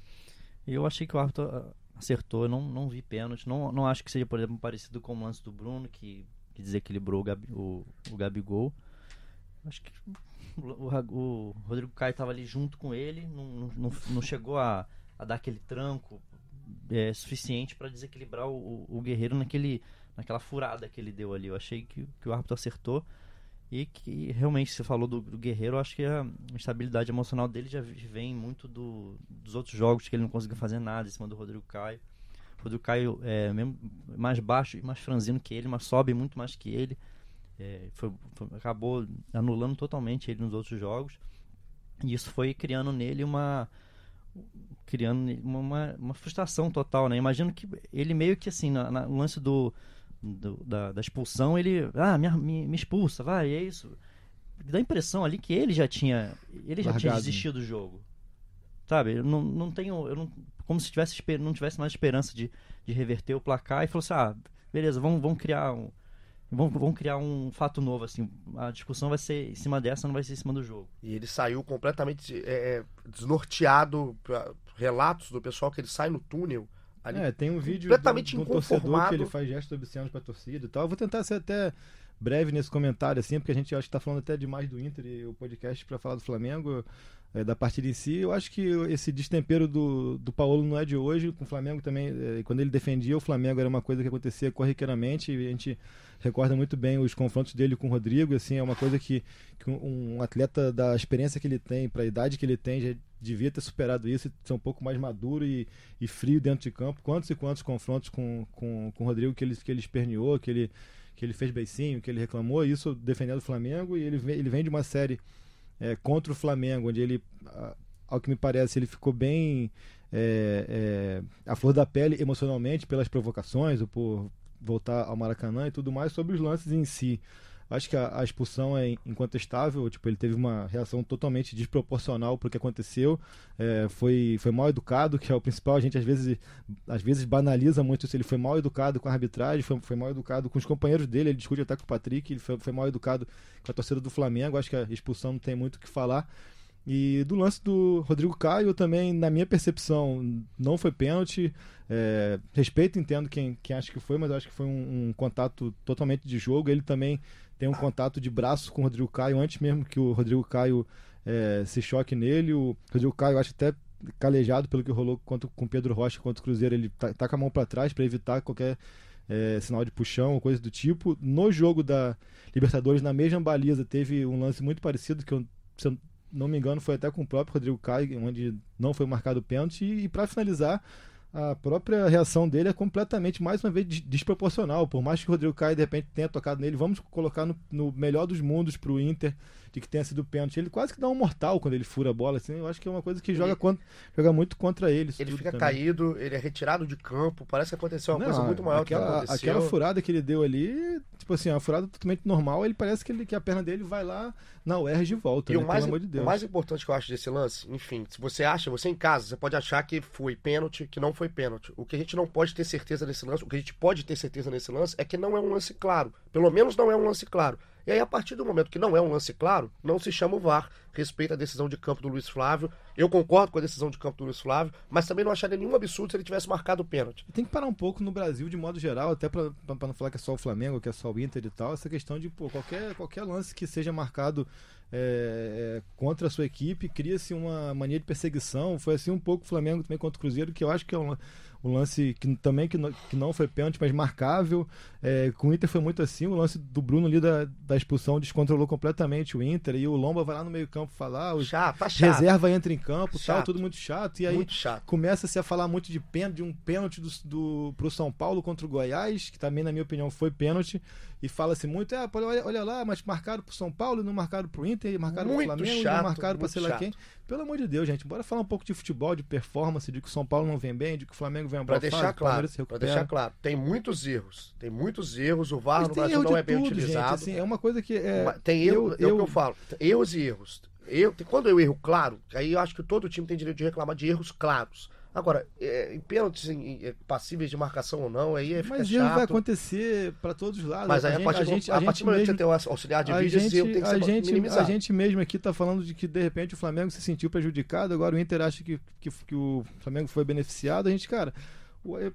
Eu achei que o árbitro ah, acertou, não, não vi pênalti. Não, não acho que seja, por exemplo, parecido com o lance do Bruno, que, que desequilibrou o, Gabi, o, o Gabigol. Acho que o, o Rodrigo Caio estava ali junto com ele, não, não, não- chegou a, a dar aquele tranco é, suficiente para desequilibrar o, o- o Guerreiro naquele, naquela furada que ele deu ali. Eu achei que, que o árbitro acertou. E que realmente você falou do, do Guerreiro, eu acho que a estabilidade emocional dele já vem muito do- dos outros jogos que ele não conseguiu fazer nada em cima do Rodrigo Caio. O Rodrigo Caio é mesmo mais baixo e mais franzino que ele, mas sobe muito mais que ele. É, foi- foi- acabou anulando totalmente ele nos outros jogos. E isso foi criando nele uma criando uma, uma, frustração total, né? Imagino que ele meio que assim, na, na- no lance do, do- da, da expulsão, ele, ah, me, me, me expulsa, vai, é isso. Dá a impressão ali que ele já tinha, ele já tinha Largado. desistido do jogo. Sabe? Eu não, não tenho, eu não, como se tivesse, não tivesse mais esperança de, de reverter o placar e falou assim, ah, beleza, vamos, vamos criar um vamos, vamos criar um fato novo assim. A discussão vai ser em cima dessa, não vai ser em cima do jogo. E ele saiu completamente é, é, desnorteado. pra- Relatos do pessoal que ele sai no túnel. Ali, É, tem um vídeo completamente de um torcedor inconformado. que ele faz gestos obscenos pra torcida e tal. Eu vou tentar ser até breve nesse comentário, assim, porque a gente acho que tá falando até demais do Inter e o podcast pra falar do Flamengo, é, da partida em si. Eu acho que esse destempero do, do Paulo não é de hoje, com o Flamengo também, é, quando ele defendia o Flamengo era uma coisa que acontecia corriqueiramente e a gente recorda muito bem os confrontos dele com o Rodrigo, assim, é uma coisa que, que um, atleta da experiência que ele tem, pra idade que ele tem, já devia ter superado isso ser um pouco mais maduro e, e frio dentro de campo. Quantos e quantos confrontos com, com, com o Rodrigo que ele, que ele esperneou, que ele, que ele fez beicinho, que ele reclamou, isso defendendo o Flamengo, e ele ele vem de uma série é, contra o Flamengo, onde ele, ao que me parece, ele ficou bem é, é, flor da pele emocionalmente pelas provocações, ou por voltar ao Maracanã e tudo mais, sobre os lances em si. Acho que a, a expulsão é incontestável, tipo, ele teve uma reação totalmente desproporcional para o que aconteceu, é, foi, foi mal educado, que é o principal, a gente às vezes, às vezes banaliza muito isso, ele foi mal educado com a arbitragem, foi, foi mal educado com os companheiros dele, ele discute até com o Patrick, ele foi, foi mal educado com a torcida do Flamengo, acho que a expulsão não tem muito o que falar. E do lance do Rodrigo Caio também, na minha percepção, não foi pênalti. É, respeito, entendo quem, quem acha que foi, mas acho que foi um, um contato totalmente de jogo. Ele também tem um contato de braço com o Rodrigo Caio, antes mesmo que o Rodrigo Caio é, se choque nele. O Rodrigo Caio, acho até calejado pelo que rolou contra, com Pedro Rocha contra o Cruzeiro, ele com a mão para trás para evitar qualquer é, sinal de puxão coisa do tipo. No jogo da Libertadores, na mesma baliza, teve um lance muito parecido que eu, se eu não me engano, foi até com o próprio Rodrigo Caio, onde não foi marcado o pênalti. E, e para finalizar, a própria reação dele é completamente, mais uma vez, des- desproporcional. Por mais que o Rodrigo Caio, de repente, tenha tocado nele, vamos colocar no, no melhor dos mundos para o Inter, de que tenha sido pênalti. Ele quase que dá um mortal quando ele fura a bola, assim. Eu acho que é uma coisa que joga, contra, joga muito contra ele. Ele fica também. caído, ele é retirado de campo. Parece que aconteceu uma Não, coisa muito maior aquela, que aconteceu. aquela furada que ele deu ali, tipo assim, uma furada totalmente normal, ele parece que, ele, que a perna dele vai lá na UERJ de volta, E né? o mais, de o mais importante que eu acho desse lance, enfim, se você acha, você em casa, você pode achar que foi pênalti, que não foi pênalti. O que a gente não pode ter certeza nesse lance, o que a gente pode ter certeza nesse lance é que não é um lance claro. Pelo menos não é um lance claro. E aí, a partir do momento que não é um lance claro, não se chama o VAR. Respeita a decisão de campo do Luiz Flávio. Eu concordo com a decisão de campo do Luiz Flávio, mas também não acharia nenhum absurdo se ele tivesse marcado o pênalti. Tem que parar um pouco no Brasil, de modo geral, até pra não falar que é só o Flamengo, que é só o Inter e tal, essa questão de, pô, qualquer, qualquer lance que seja marcado é, é, contra a sua equipe, cria-se uma mania de perseguição. Foi assim um pouco o Flamengo também contra o Cruzeiro, que eu acho que é um, um lance que também que não, que não foi pênalti, mas marcável. É, com o Inter foi muito assim, o lance do Bruno ali da, da expulsão descontrolou completamente o Inter, e o Lomba vai lá no meio campo falar, o Chato, tá chato. reserva entra em campo, tal, Chato. tudo muito chato, e aí começa-se a falar muito de pênalti, de um pênalti do, do, pro São Paulo contra o Goiás, que também, na minha opinião, foi pênalti. E fala-se muito, é, pô, olha, olha lá, mas marcaram pro São Paulo, não marcaram pro Inter, marcaram Muito pro Flamengo, chato, não marcaram pra sei lá chato. quem. Pelo amor de Deus, gente, bora falar um pouco de futebol, de performance, de que o São Paulo não vem bem, de que o Flamengo vem Pra deixar fase, claro, se pra deixar claro, tem muitos erros. Tem muitos erros. O VAR no Brasil não é bem tudo, utilizado. gente, assim, é uma coisa que é... Tem erro, eu- é o que eu- eu falo. Erros e erros. Eu, quando eu erro claro, aí eu acho que todo time tem direito de reclamar de erros claros. Agora, é, em pênaltis em- em- passíveis de marcação ou não, aí fica Mas chato. vai acontecer pra todos os lados. Mas aí a a gente, partir, a do- gente, a a partir do momento que você tem o auxiliar de a vídeo, gente, tem que a, gente, a gente mesmo aqui tá falando de que de repente o Flamengo se sentiu prejudicado, agora o Inter acha que, que, que o Flamengo foi beneficiado. A gente, cara,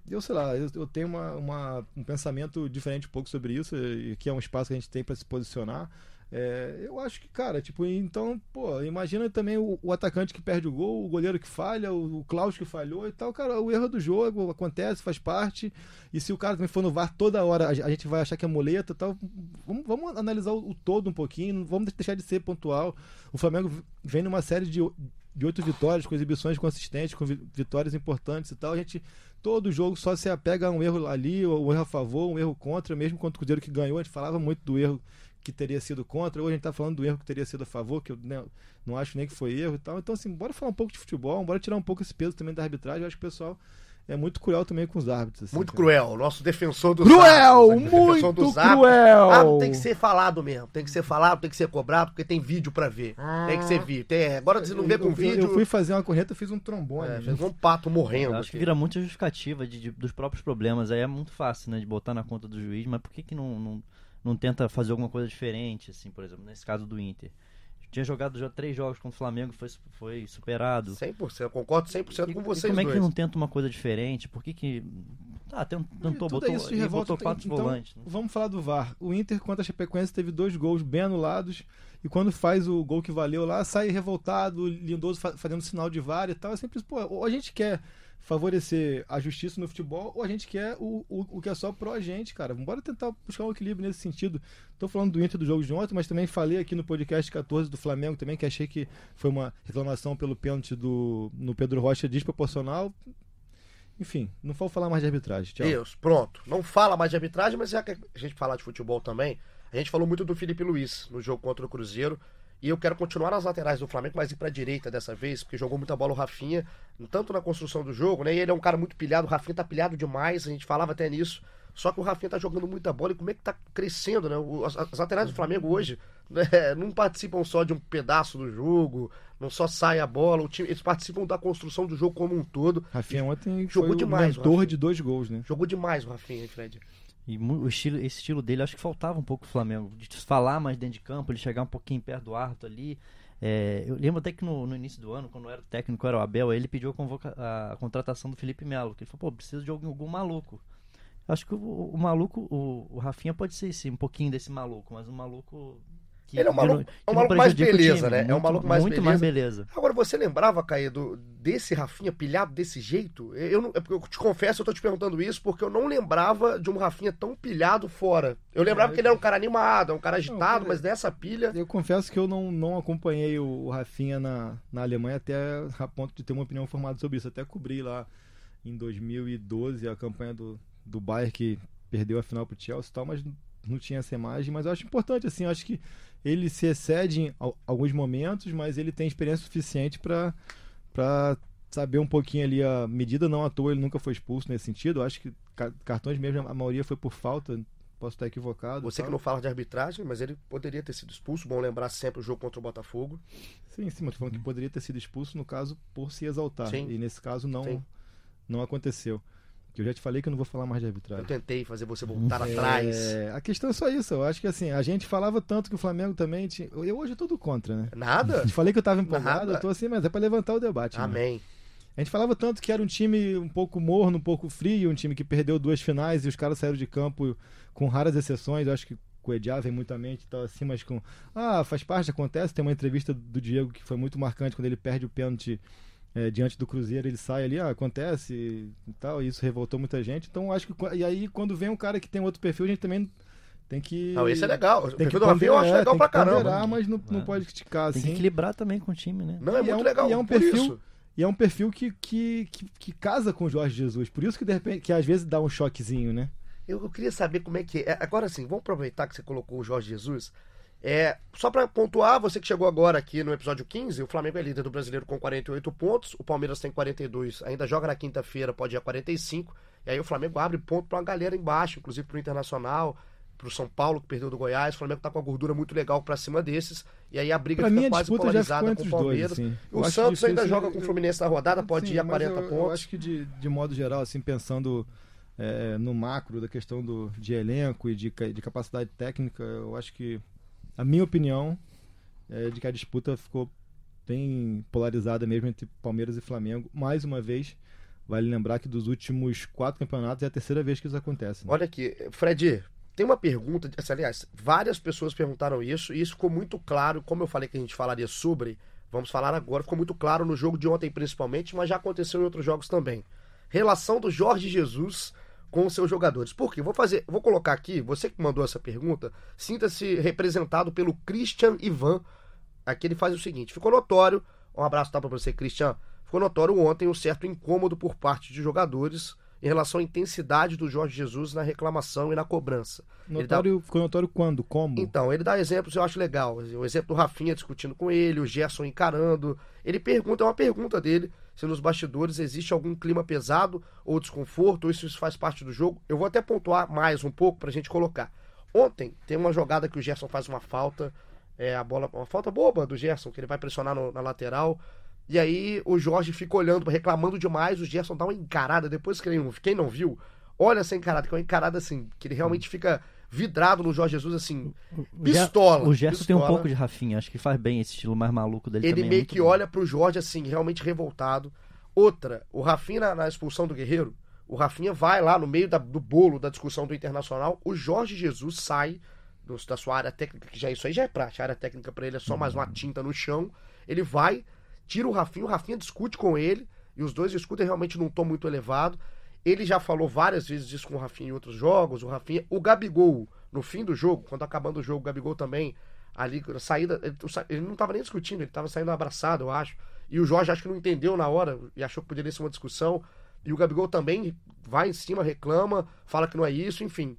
eu, sei lá, eu, eu tenho uma, uma- um pensamento diferente um pouco sobre isso, e que é um espaço que a gente tem para se posicionar. É, eu acho que, cara, tipo, então, pô, imagina também o, o atacante que perde o gol, o goleiro que falha, o, o Klaus que falhou e tal, cara, o erro do jogo acontece, faz parte. E se o cara também for no VAR toda hora, a, a gente vai achar que é muleta e tal. Vamos, vamos analisar o, o todo um pouquinho, vamos deixar de ser pontual. O Flamengo vem numa série de, de oito vitórias, com exibições consistentes, com vi- vitórias importantes e tal. A gente, todo jogo só se apega a um erro ali, um erro a favor, um erro contra, mesmo contra o Cruzeiro que ganhou, a gente falava muito do erro que teria sido contra, hoje a gente tá falando do erro que teria sido a favor, que eu né, não acho nem que foi erro e tal. Então, assim, bora falar um pouco de futebol, bora tirar um pouco esse peso também da arbitragem. Eu acho que o pessoal é muito cruel também com os árbitros. assim, Muito cara. cruel, nosso defensor dos Cruel! árbitros? Defensor Muito dos árbitros. cruel! Ah, tem que ser falado mesmo, tem que ser falado, tem que ser cobrado, porque tem vídeo pra ver. Tem que ser vídeo. Tem, agora você não vê Eu- com eu, vídeo. Eu fui fazer uma correta, eu fiz um trombone. É, né? fez um pato morrendo. Eu acho que vira muita justificativa de, de- dos próprios problemas. Aí é muito fácil, né, de botar na conta do juiz, mas por que, que não, não, não tenta fazer alguma coisa diferente, assim, por exemplo, nesse caso do Inter? Tinha jogado já três jogos contra o Flamengo, foi, foi superado. 100%, eu concordo 100% E- com e vocês como é dois. que não tenta uma coisa diferente? Por que que... Ah, tent- tentou, botou, isso revolta. botou quatro então, volantes. né? Vamos falar do VAR. O Inter contra a Chapecoense teve dois gols bem anulados. E quando faz o gol que valeu lá, sai revoltado, lindoso fa- fazendo sinal de VAR e tal. É sempre isso, pô, ou a gente quer favorecer a justiça no futebol, ou a gente quer o, o, o que é só pró gente, cara. Bora tentar buscar um equilíbrio nesse sentido. Tô falando do Inter do jogo de ontem, mas também falei aqui no podcast 14 do Flamengo também, que achei que foi uma reclamação pelo pênalti do, no Pedro Rocha desproporcional. Enfim, não vou falar mais de arbitragem. Tchau. Isso, pronto. Não fala mais de arbitragem, mas já que a gente falar de futebol também, a gente falou muito do Felipe Luiz no jogo contra o Cruzeiro. E eu quero continuar nas laterais do Flamengo, mas ir pra direita dessa vez, porque jogou muita bola o Rafinha, tanto na construção do jogo, né? E ele é um cara muito pilhado, o Rafinha tá pilhado demais, a gente falava até nisso. Só que o Rafinha tá jogando muita bola e como é que tá crescendo, né? As, as laterais do Flamengo hoje né, não participam só de um pedaço do jogo, não só sai a bola, o time, eles participam da construção do jogo como um todo. Rafinha ontem Jogou demais, o mentor de dois gols, né? Jogou demais o Rafinha, Fred? E o estilo, esse estilo dele, acho que faltava um pouco o Flamengo. De falar mais dentro de campo, ele chegar um pouquinho perto do Arto ali. É, eu lembro até que no, no início do ano, quando era o técnico, era o Abel, ele pediu a, a contratação do Felipe Melo. Que ele falou, pô, preciso de algum, algum maluco. Acho que o, o maluco, o, o Rafinha pode ser sim, um pouquinho desse maluco, mas um maluco que, Ele é um que maluco- não- é um que maluco mais beleza, time. né? É um Muito- maluco mais Muito mais beleza. Agora, você lembrava, Caio, do, desse Rafinha pilhado desse jeito? Eu, não, é porque eu te confesso, eu tô te perguntando isso porque eu não lembrava de um Rafinha tão pilhado fora. Eu lembrava É, que ele era um cara animado, é um cara agitado, mas dessa pilha. Eu confesso que eu não, não acompanhei o, o Rafinha na, na Alemanha até a ponto de ter uma opinião formada sobre isso. Até cobri lá em 2012 a campanha do, do Bayern que perdeu a final pro Chelsea e tal, mas não tinha essa imagem, mas eu acho importante, assim, eu acho que ele se excede em alguns momentos, mas ele tem experiência suficiente para saber um pouquinho ali a medida, não à toa ele nunca foi expulso nesse sentido. Eu acho que cartões mesmo, a maioria foi por falta, posso estar equivocado. Você que não fala de arbitragem, mas ele poderia ter sido expulso. Bom lembrar sempre o jogo contra o Botafogo. Sim, sim, mas tô falando que poderia ter sido expulso, no caso, por se exaltar. Sim. E nesse caso não, não aconteceu. Que eu já te falei que eu não vou falar mais de arbitragem. Eu tentei fazer você voltar é, atrás. A questão é só isso. Eu acho que assim, a gente falava tanto que o Flamengo também tinha. Eu hoje é tudo contra, né? Nada? Te falei que eu tava empolgado, Nada. eu tô assim, mas é pra levantar o debate. Né? Amém. Né? A gente falava tanto que era um time um pouco morno, um pouco frio, um time que perdeu duas finais e os caras saíram de campo com raras exceções. Eu acho que o Ediá vem muito à mente e tal, assim, mas com. Ah, faz parte, acontece. Tem uma entrevista do Diego que foi muito marcante quando ele perde o pênalti é, diante do Cruzeiro, ele sai ali, ah, acontece e tal, e isso revoltou muita gente. Então acho que. E aí, quando vem um cara que tem outro perfil, a gente também tem que. Não, esse é legal. O tem perfil que do Rafinha eu acho legal pra caramba. mas não, não é. pode criticar. Tem assim. que equilibrar também com o time, né? Não, é e muito é um, legal. E é um perfil. Isso. E é um perfil que, que, que, que, casa com o Jorge Jesus. Por isso que de repente, que às vezes dá um choquezinho, né? Eu, eu queria saber como é que é. Agora sim, vamos aproveitar que você colocou o Jorge Jesus. É, só para pontuar, você que chegou agora aqui no episódio 15, o Flamengo é líder do brasileiro com 48 pontos, o Palmeiras tem 42, ainda joga na quinta-feira, pode ir a 45, e aí o Flamengo abre ponto para uma galera embaixo, inclusive pro Internacional, pro São Paulo que perdeu do Goiás, o Flamengo tá com a gordura muito legal para cima desses, e aí a briga pra fica quase polarizada com o Palmeiras. Dois, assim. O Santos ainda joga com o Fluminense na rodada, pode sim, ir a 40 eu, pontos. Eu acho que de, de modo geral, assim, pensando é, no macro da questão do, de elenco e de, de capacidade técnica, eu acho que a minha opinião é de que a disputa ficou bem polarizada mesmo entre Palmeiras e Flamengo. Mais uma vez, vale lembrar que dos últimos quatro campeonatos é a terceira vez que isso acontece. Né? Olha aqui, Fred, tem uma pergunta, assim, aliás, várias pessoas perguntaram isso e isso ficou muito claro, como eu falei que a gente falaria sobre, vamos falar agora, ficou muito claro no jogo de ontem principalmente, mas já aconteceu em outros jogos também. Relação do Jorge Jesus com os seus jogadores. Por quê? Vou fazer, vou colocar aqui, você que mandou essa pergunta, sinta-se representado pelo Christian Ivan. Aqui ele faz o seguinte: ficou notório, um abraço tá para você, Christian. Ficou notório ontem um certo incômodo por parte de jogadores em relação à intensidade do Jorge Jesus na reclamação e na cobrança. Notório, dá... Ficou notório quando? Como? Então, ele dá exemplos eu acho legal. O exemplo do Rafinha discutindo com ele, o Gerson encarando. Ele pergunta, é uma pergunta dele, se nos bastidores existe algum clima pesado ou desconforto, ou isso faz parte do jogo. Eu vou até pontuar mais um pouco pra gente colocar. Ontem tem uma jogada que o Gerson faz uma falta, é a bola, uma falta boba do Gerson, que ele vai pressionar no, na lateral. E aí o Jorge fica olhando, reclamando demais, o Gerson dá uma encarada, depois que ele, quem não viu, olha essa encarada, que é uma encarada assim, que ele realmente fica vidrado no Jorge Jesus, assim, pistola. O Gerson pistola. tem um pouco de Rafinha, acho que faz bem esse estilo mais maluco dele Ele é meio é que bom. olha pro Jorge, assim, realmente revoltado. Outra, o Rafinha na, na expulsão do Guerreiro, o Rafinha vai lá no meio da, do bolo da discussão do Internacional, o Jorge Jesus sai do, da sua área técnica, que já isso aí já é prática, a área técnica para ele é só mais uma tinta no chão, ele vai tira o Rafinha, o Rafinha discute com ele, e os dois discutem realmente num tom muito elevado. Ele já falou várias vezes isso com o Rafinha em outros jogos, o Rafinha, o Gabigol, no fim do jogo, quando acabando o jogo, o Gabigol também, ali, na saída, ele, ele não estava nem discutindo, ele estava saindo abraçado, eu acho. E o Jorge acho que não entendeu na hora e achou que poderia ser uma discussão. E o Gabigol também vai em cima, reclama, fala que não é isso, enfim.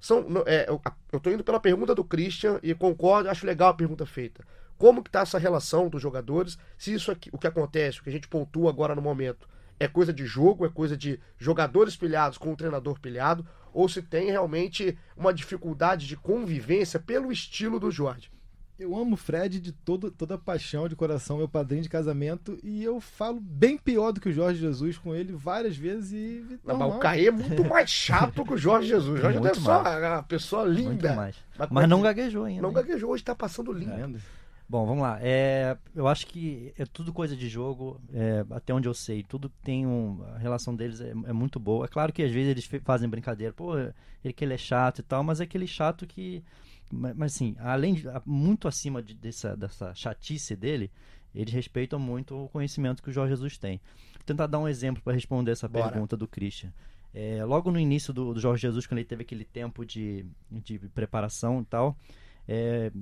São, é, eu, tô indo pela pergunta do Christian e concordo, acho legal a pergunta feita como que está essa relação dos jogadores, se isso aqui, o que acontece, o que a gente pontua agora no momento, é coisa de jogo, é coisa de jogadores pilhados com o treinador pilhado, ou se tem realmente uma dificuldade de convivência pelo estilo do Jorge. Eu amo o Fred de todo, toda a paixão, de coração, meu padrinho de casamento, e eu falo bem pior do que o Jorge Jesus com ele várias vezes e. Não, mas o Caê é muito mais chato que o Jorge Jesus. O Jorge Muito é só uma pessoa linda. mais. Mas, Mas não gaguejou ainda. não hein? gaguejou, hoje tá passando lindo. Ainda. Bom, vamos lá. É, eu acho que é tudo coisa de jogo, é, até onde eu sei. Tudo tem um. A relação deles é, é muito boa. É claro que às vezes eles fazem brincadeira. Pô, ele que ele é chato e tal, mas é aquele chato que. Mas, mas, assim, além de. Muito acima de- dessa, dessa chatice dele, eles respeitam muito o conhecimento que o Jorge Jesus tem. Vou tentar dar um exemplo para responder essa Bora. pergunta do Christian. É, logo no início do, do Jorge Jesus, quando ele teve aquele tempo de, de preparação e tal, é,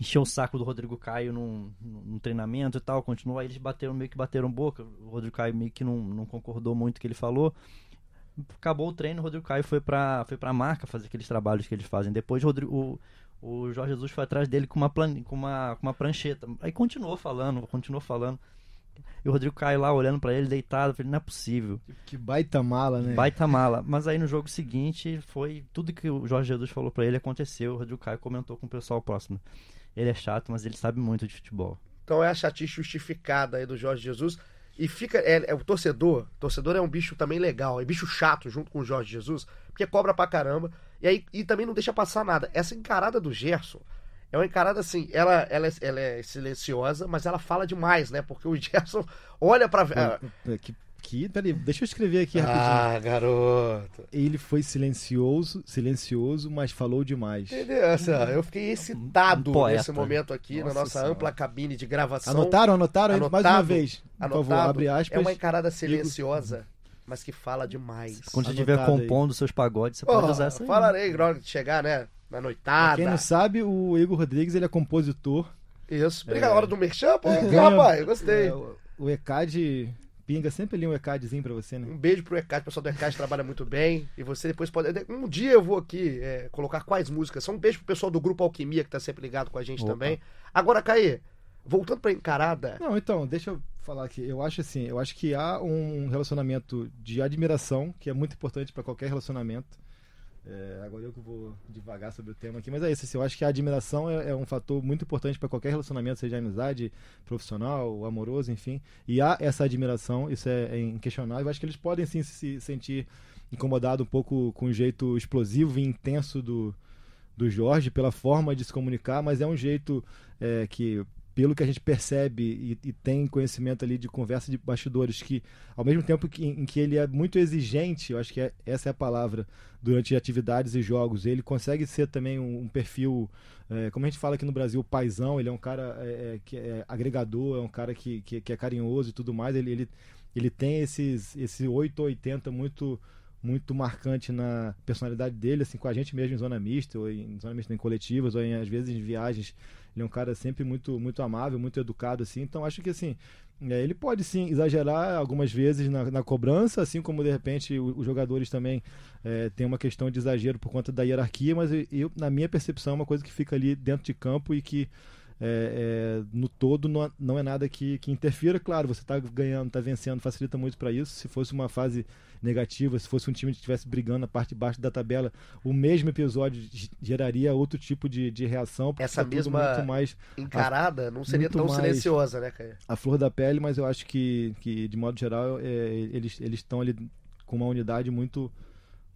encheu o saco do Rodrigo Caio num, num treinamento e tal, continuou, aí eles bateram, meio que bateram boca, o Rodrigo Caio meio que não, não concordou muito com o que ele falou, acabou o treino, o Rodrigo Caio foi pra, foi pra marca fazer aqueles trabalhos que eles fazem. Depois o, Rodrigo, o, o Jorge Jesus foi atrás dele com uma, plan, com uma, com uma prancheta. Aí continuou falando, continuou falando. E o Rodrigo Caio lá olhando pra ele, deitado. Falei, não é possível. Que baita mala, né? Baita mala. Mas aí no jogo seguinte, foi tudo que o Jorge Jesus falou pra ele aconteceu. O Rodrigo Caio comentou com o pessoal próximo. Ele é chato, mas ele sabe muito de futebol. Então é a chatice justificada aí do Jorge Jesus. E fica. É, é o torcedor. O torcedor é um bicho também legal. É bicho chato junto com o Jorge Jesus. Porque cobra pra caramba. E aí e também não deixa passar nada. Essa encarada do Gerson. É uma encarada assim, ela, ela, é, ela é silenciosa, mas ela fala demais, né? Porque o Gerson olha pra. Pô, que, que, peraí, deixa eu escrever aqui rapidinho. Ah, garoto. Ele foi silencioso, silencioso, mas falou demais. Entendeu? Assim, eu fiquei excitado Um nesse momento aqui, Nossa na nossa Senhora. ampla cabine de gravação. Anotaram, anotaram? aí? Mais uma Anotado, vez. Por Anotado. favor, abre aspas. É uma encarada silenciosa, mas que fala demais. Quando você Anotado estiver aí. compondo seus pagodes, você Porra, pode usar essa aí. falarei na hora de chegar, né? Na Pra noitada. quem não sabe, o Igor Rodrigues ele é compositor. Isso. Obrigado, hora do merchan, pô. Ganha- Rapaz, eu gostei. É, o- o ECAD pinga sempre ali um ECADzinho pra você, né? Um beijo pro ECAD, o pessoal do ECAD trabalha muito bem. E você depois pode. Um dia eu vou aqui é, colocar quais músicas. Só um beijo pro pessoal do Grupo Alquimia, que tá sempre ligado com a gente Opa. também. Agora, Caê, voltando pra encarada. Não, então, deixa eu falar aqui. Eu acho assim, eu acho que há um relacionamento de admiração, que é muito importante pra qualquer relacionamento. É, agora eu que vou devagar sobre o tema aqui, mas é isso. Assim, eu acho que a admiração é, é um fator muito importante para qualquer relacionamento, seja amizade, profissional, amoroso, enfim. E há essa admiração, isso é, é inquestionável. Eu acho que eles podem sim se sentir incomodados um pouco com o jeito explosivo e intenso do, do Jorge, pela forma de se comunicar, mas é um jeito é, que, pelo que a gente percebe e, e tem conhecimento ali de conversa de bastidores, que ao mesmo tempo que, em que ele é muito exigente, eu acho que é- essa é a palavra, durante atividades e jogos, ele consegue ser também um, um perfil, é, como a gente fala aqui no Brasil, paisão, ele é um cara é, que é agregador, é um cara que, que, que é carinhoso e tudo mais, ele, ele, ele tem esses, esse 8 ou 80 muito muito marcante na personalidade dele, assim, com a gente mesmo em zona mista, ou em zona mista em coletivas, ou em, às vezes em viagens. Ele é um cara sempre muito, muito amável, muito educado, assim. Então acho que assim, é, ele pode sim exagerar algumas vezes na, na cobrança, assim como de repente o- os jogadores também é, têm uma questão de exagero por conta da hierarquia, mas eu- na minha percepção, é uma coisa que fica ali dentro de campo e que é, é, no todo não, não é nada que, que interfira. Claro, você está ganhando, está vencendo, facilita muito para isso. Se fosse uma fase negativa, se fosse um time que estivesse brigando na parte de baixo da tabela, o mesmo episódio geraria outro tipo de, de reação. Essa tá mesma- muito mais Encarada não seria tão silenciosa, né, Caê? a flor da pele, mas eu acho que, que de modo geral, é, eles eles estão ali com uma unidade muito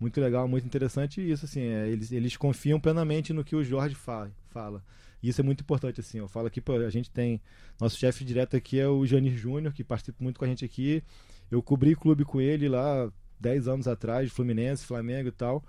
muito legal, muito interessante e isso assim, é, eles, eles confiam plenamente no que o Jorge fala, fala. E isso é muito importante assim. Eu falo aqui, pô, a gente tem nosso chefe direto aqui é o Janir Júnior, que participa muito com a gente aqui. Eu cobri clube com ele lá 10 anos atrás, Fluminense, Flamengo e tal.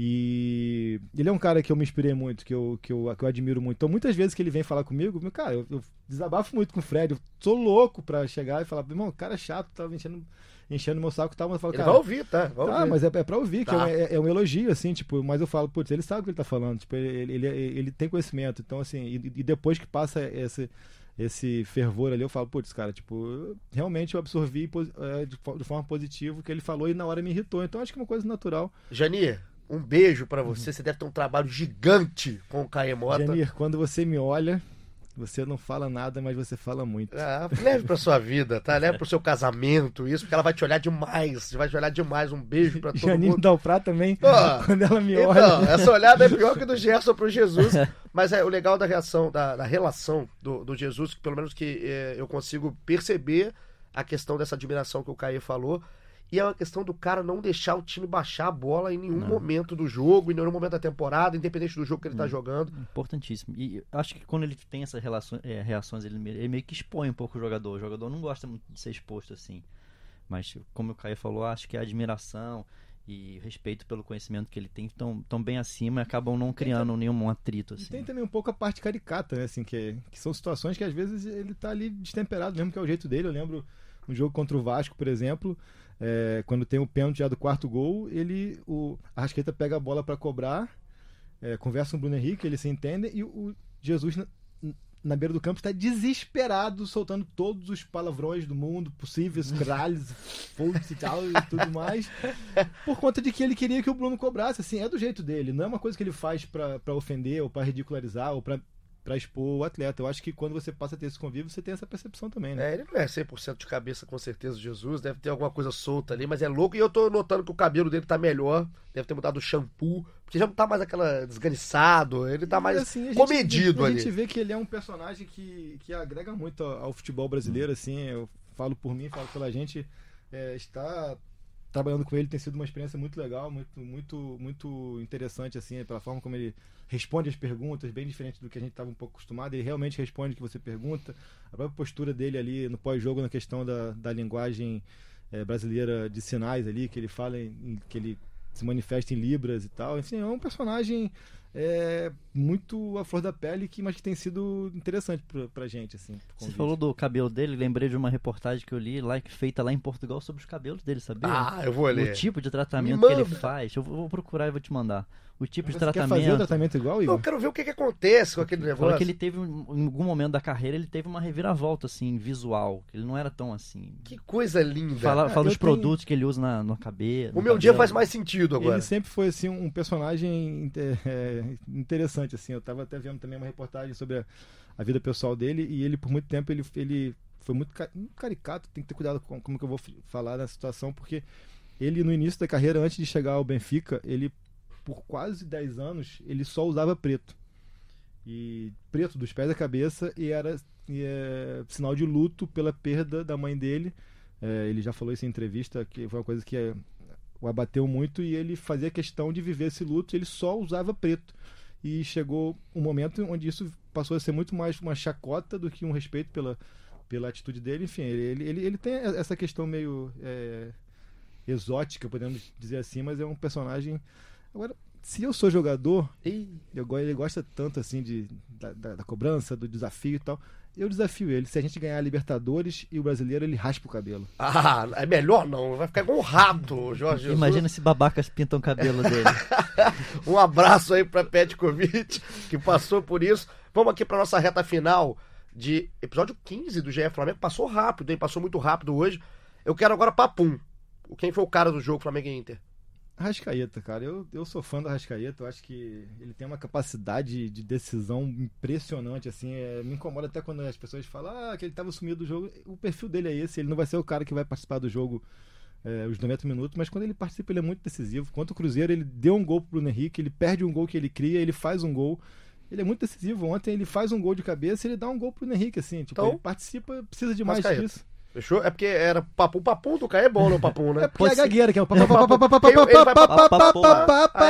E ele é um cara que eu me inspirei muito, que eu, que eu, que eu admiro muito. Então, muitas vezes que ele vem falar comigo, meu, cara, eu, eu desabafo muito com o Fred. Eu sou louco pra chegar e falar, irmão, cara é chato, tava enchendo, enchendo meu saco e tal. Mas eu falo, Ele cara, vai ouvir, tá? Vai Tá, ouvir. mas é, é pra ouvir, que Tá. é, um- é- é um elogio, assim, tipo, mas eu falo, putz, ele sabe o que ele tá falando, tipo, ele, ele, ele, tem conhecimento, então, assim, e, e depois que passa esse, esse fervor ali, eu falo, putz, cara, tipo, realmente eu absorvi é, de, de forma positiva o que ele falou e na hora me irritou, então acho que é uma coisa natural. Janir, um beijo pra você. Você deve ter um trabalho gigante com o Caê Mota. Janir, quando você me olha, você não fala nada, mas você fala muito. Ah, leve pra sua vida, tá? Leve pro seu casamento, isso, porque ela vai te olhar demais. Vai te olhar demais. Um beijo pra todo Janine mundo. Dalprá também, Pô, quando ela me Então, olha. essa olhada é pior que do Gerson pro Jesus. Mas é o legal da reação, da, da relação do, do Jesus, que pelo menos que é, eu consigo perceber a questão dessa admiração que o Caê falou. E é uma questão do cara não deixar o time baixar a bola em nenhum momento do jogo, em nenhum momento da temporada, independente do jogo que ele tá jogando. Importantíssimo. E acho que quando ele tem essas relações, é, reações, ele, me- ele meio que expõe um pouco o jogador. O jogador não gosta muito de ser exposto assim. Mas, como o Caio falou, acho que a admiração e respeito pelo conhecimento que ele tem estão tão bem acima e acabam não criando nenhum atrito. E Assim. tem também um pouco a parte caricata, né? Assim, que, que são situações que às vezes ele tá ali destemperado, mesmo que é o jeito dele. Eu lembro um jogo contra o Vasco, por exemplo, é, quando tem o pênalti já do quarto gol, ele, o Arrascaeta pega a bola para cobrar, é, conversa com o Bruno Henrique, eles se entendem, e o Jesus, na, na beira do campo está desesperado, soltando todos os palavrões do mundo possíveis, caralhos, foda-se e tal e tudo mais, por conta de que ele queria que o Bruno cobrasse. Assim, é do jeito dele, não é uma coisa que ele faz pra ofender ou pra ridicularizar ou pra pra expor o atleta. Eu acho que quando você passa a ter esse convívio, você tem essa percepção também, né? É, ele não é 100% de cabeça, com certeza, Jesus. Deve ter alguma coisa solta ali, mas é louco. E eu tô notando que o cabelo dele tá melhor. Deve ter mudado o shampoo. Porque já não tá mais aquela desganiçado. Ele tá mais E, assim, a gente- comedido a ali. gente vê que ele é um personagem que, que agrega muito ao, ao futebol brasileiro, assim, eu falo por mim, falo pela gente, é, está trabalhando com ele tem sido uma experiência muito legal, muito, muito, muito interessante, assim, pela forma como ele responde as perguntas, bem diferente do que a gente estava um pouco acostumado, ele realmente responde o que você pergunta, a própria postura dele ali no pós-jogo na questão da, da linguagem é, brasileira de sinais ali, que ele fala, em, que ele se manifesta em libras e tal, enfim, é um personagem é, muito à flor da pele, que, mas que tem sido interessante pra, pra gente, assim. Você falou do cabelo dele, lembrei de uma reportagem que eu li lá, que feita lá em Portugal sobre os cabelos dele, sabia? Ah, eu vou ler. O tipo de tratamento Me que ele faz. Eu vou procurar e vou te mandar. O tipo de Você quer fazer o tratamento. tratamento igual, Eu Igor? quero ver o que, que acontece com aquele Fala negócio. que ele teve, um- em algum momento da carreira, ele teve uma reviravolta, assim, visual. que Ele não era tão assim. Que coisa linda. Fala, Ah, fala eu dos tenho- produtos que ele usa na, na cabeça. o meu dia faz mais sentido agora. Ele sempre foi assim um personagem é, interessante assim. Eu tava até vendo também uma reportagem sobre a, a vida pessoal dele e ele por muito tempo ele, ele foi muito ca- muito caricato. Tem que ter cuidado com como que eu vou falar da situação porque ele no início da carreira antes de chegar ao Benfica ele por quase 10 anos ele só usava preto e preto dos pés à cabeça e era e é, sinal de luto pela perda da mãe dele. É, ele já falou isso em entrevista que foi uma coisa que é, o abateu muito e ele fazia questão de viver esse luto, ele só usava preto. E chegou um momento onde isso passou a ser muito mais uma chacota do que um respeito pela, pela atitude dele. Enfim, ele, ele, ele tem essa questão meio é, exótica, podemos dizer assim, mas é um personagem. Agora, se eu sou jogador, eu, ele gosta tanto assim de, da, da- da cobrança, do desafio e tal. Eu desafio ele. Se a gente ganhar a Libertadores e o brasileiro, ele raspa o cabelo. Ah, é melhor não. Vai ficar igual um rato, Jorge Jesus. Imagina se babacas pintam o cabelo dele. Um abraço aí pra Petkovic, que passou por isso. Vamos aqui pra nossa reta final de episódio 15 do GE Flamengo. Passou rápido, hein? Passou muito rápido hoje. Eu quero agora Papum. Quem foi o cara do jogo Flamengo e Inter? Arrascaeta, cara, eu, eu sou fã do Arrascaeta, eu acho que ele tem uma capacidade de decisão impressionante, assim, é, me incomoda até quando as pessoas falam ah, que ele estava sumido do jogo, o perfil dele é esse, ele não vai ser o cara que vai participar do jogo é, os 90 minutos, mas quando ele participa ele é muito decisivo, quanto o Cruzeiro ele deu um gol pro Bruno Henrique, ele perde um gol que ele cria, ele faz um gol, ele é muito decisivo, ontem ele faz um gol de cabeça e ele dá um gol pro Bruno Henrique, assim, tipo, Então, ele participa, precisa de mais disso. Fechou? É porque era Papum. Papum do Caio é bom, não Papum, né? É porque é a gagueira, que é o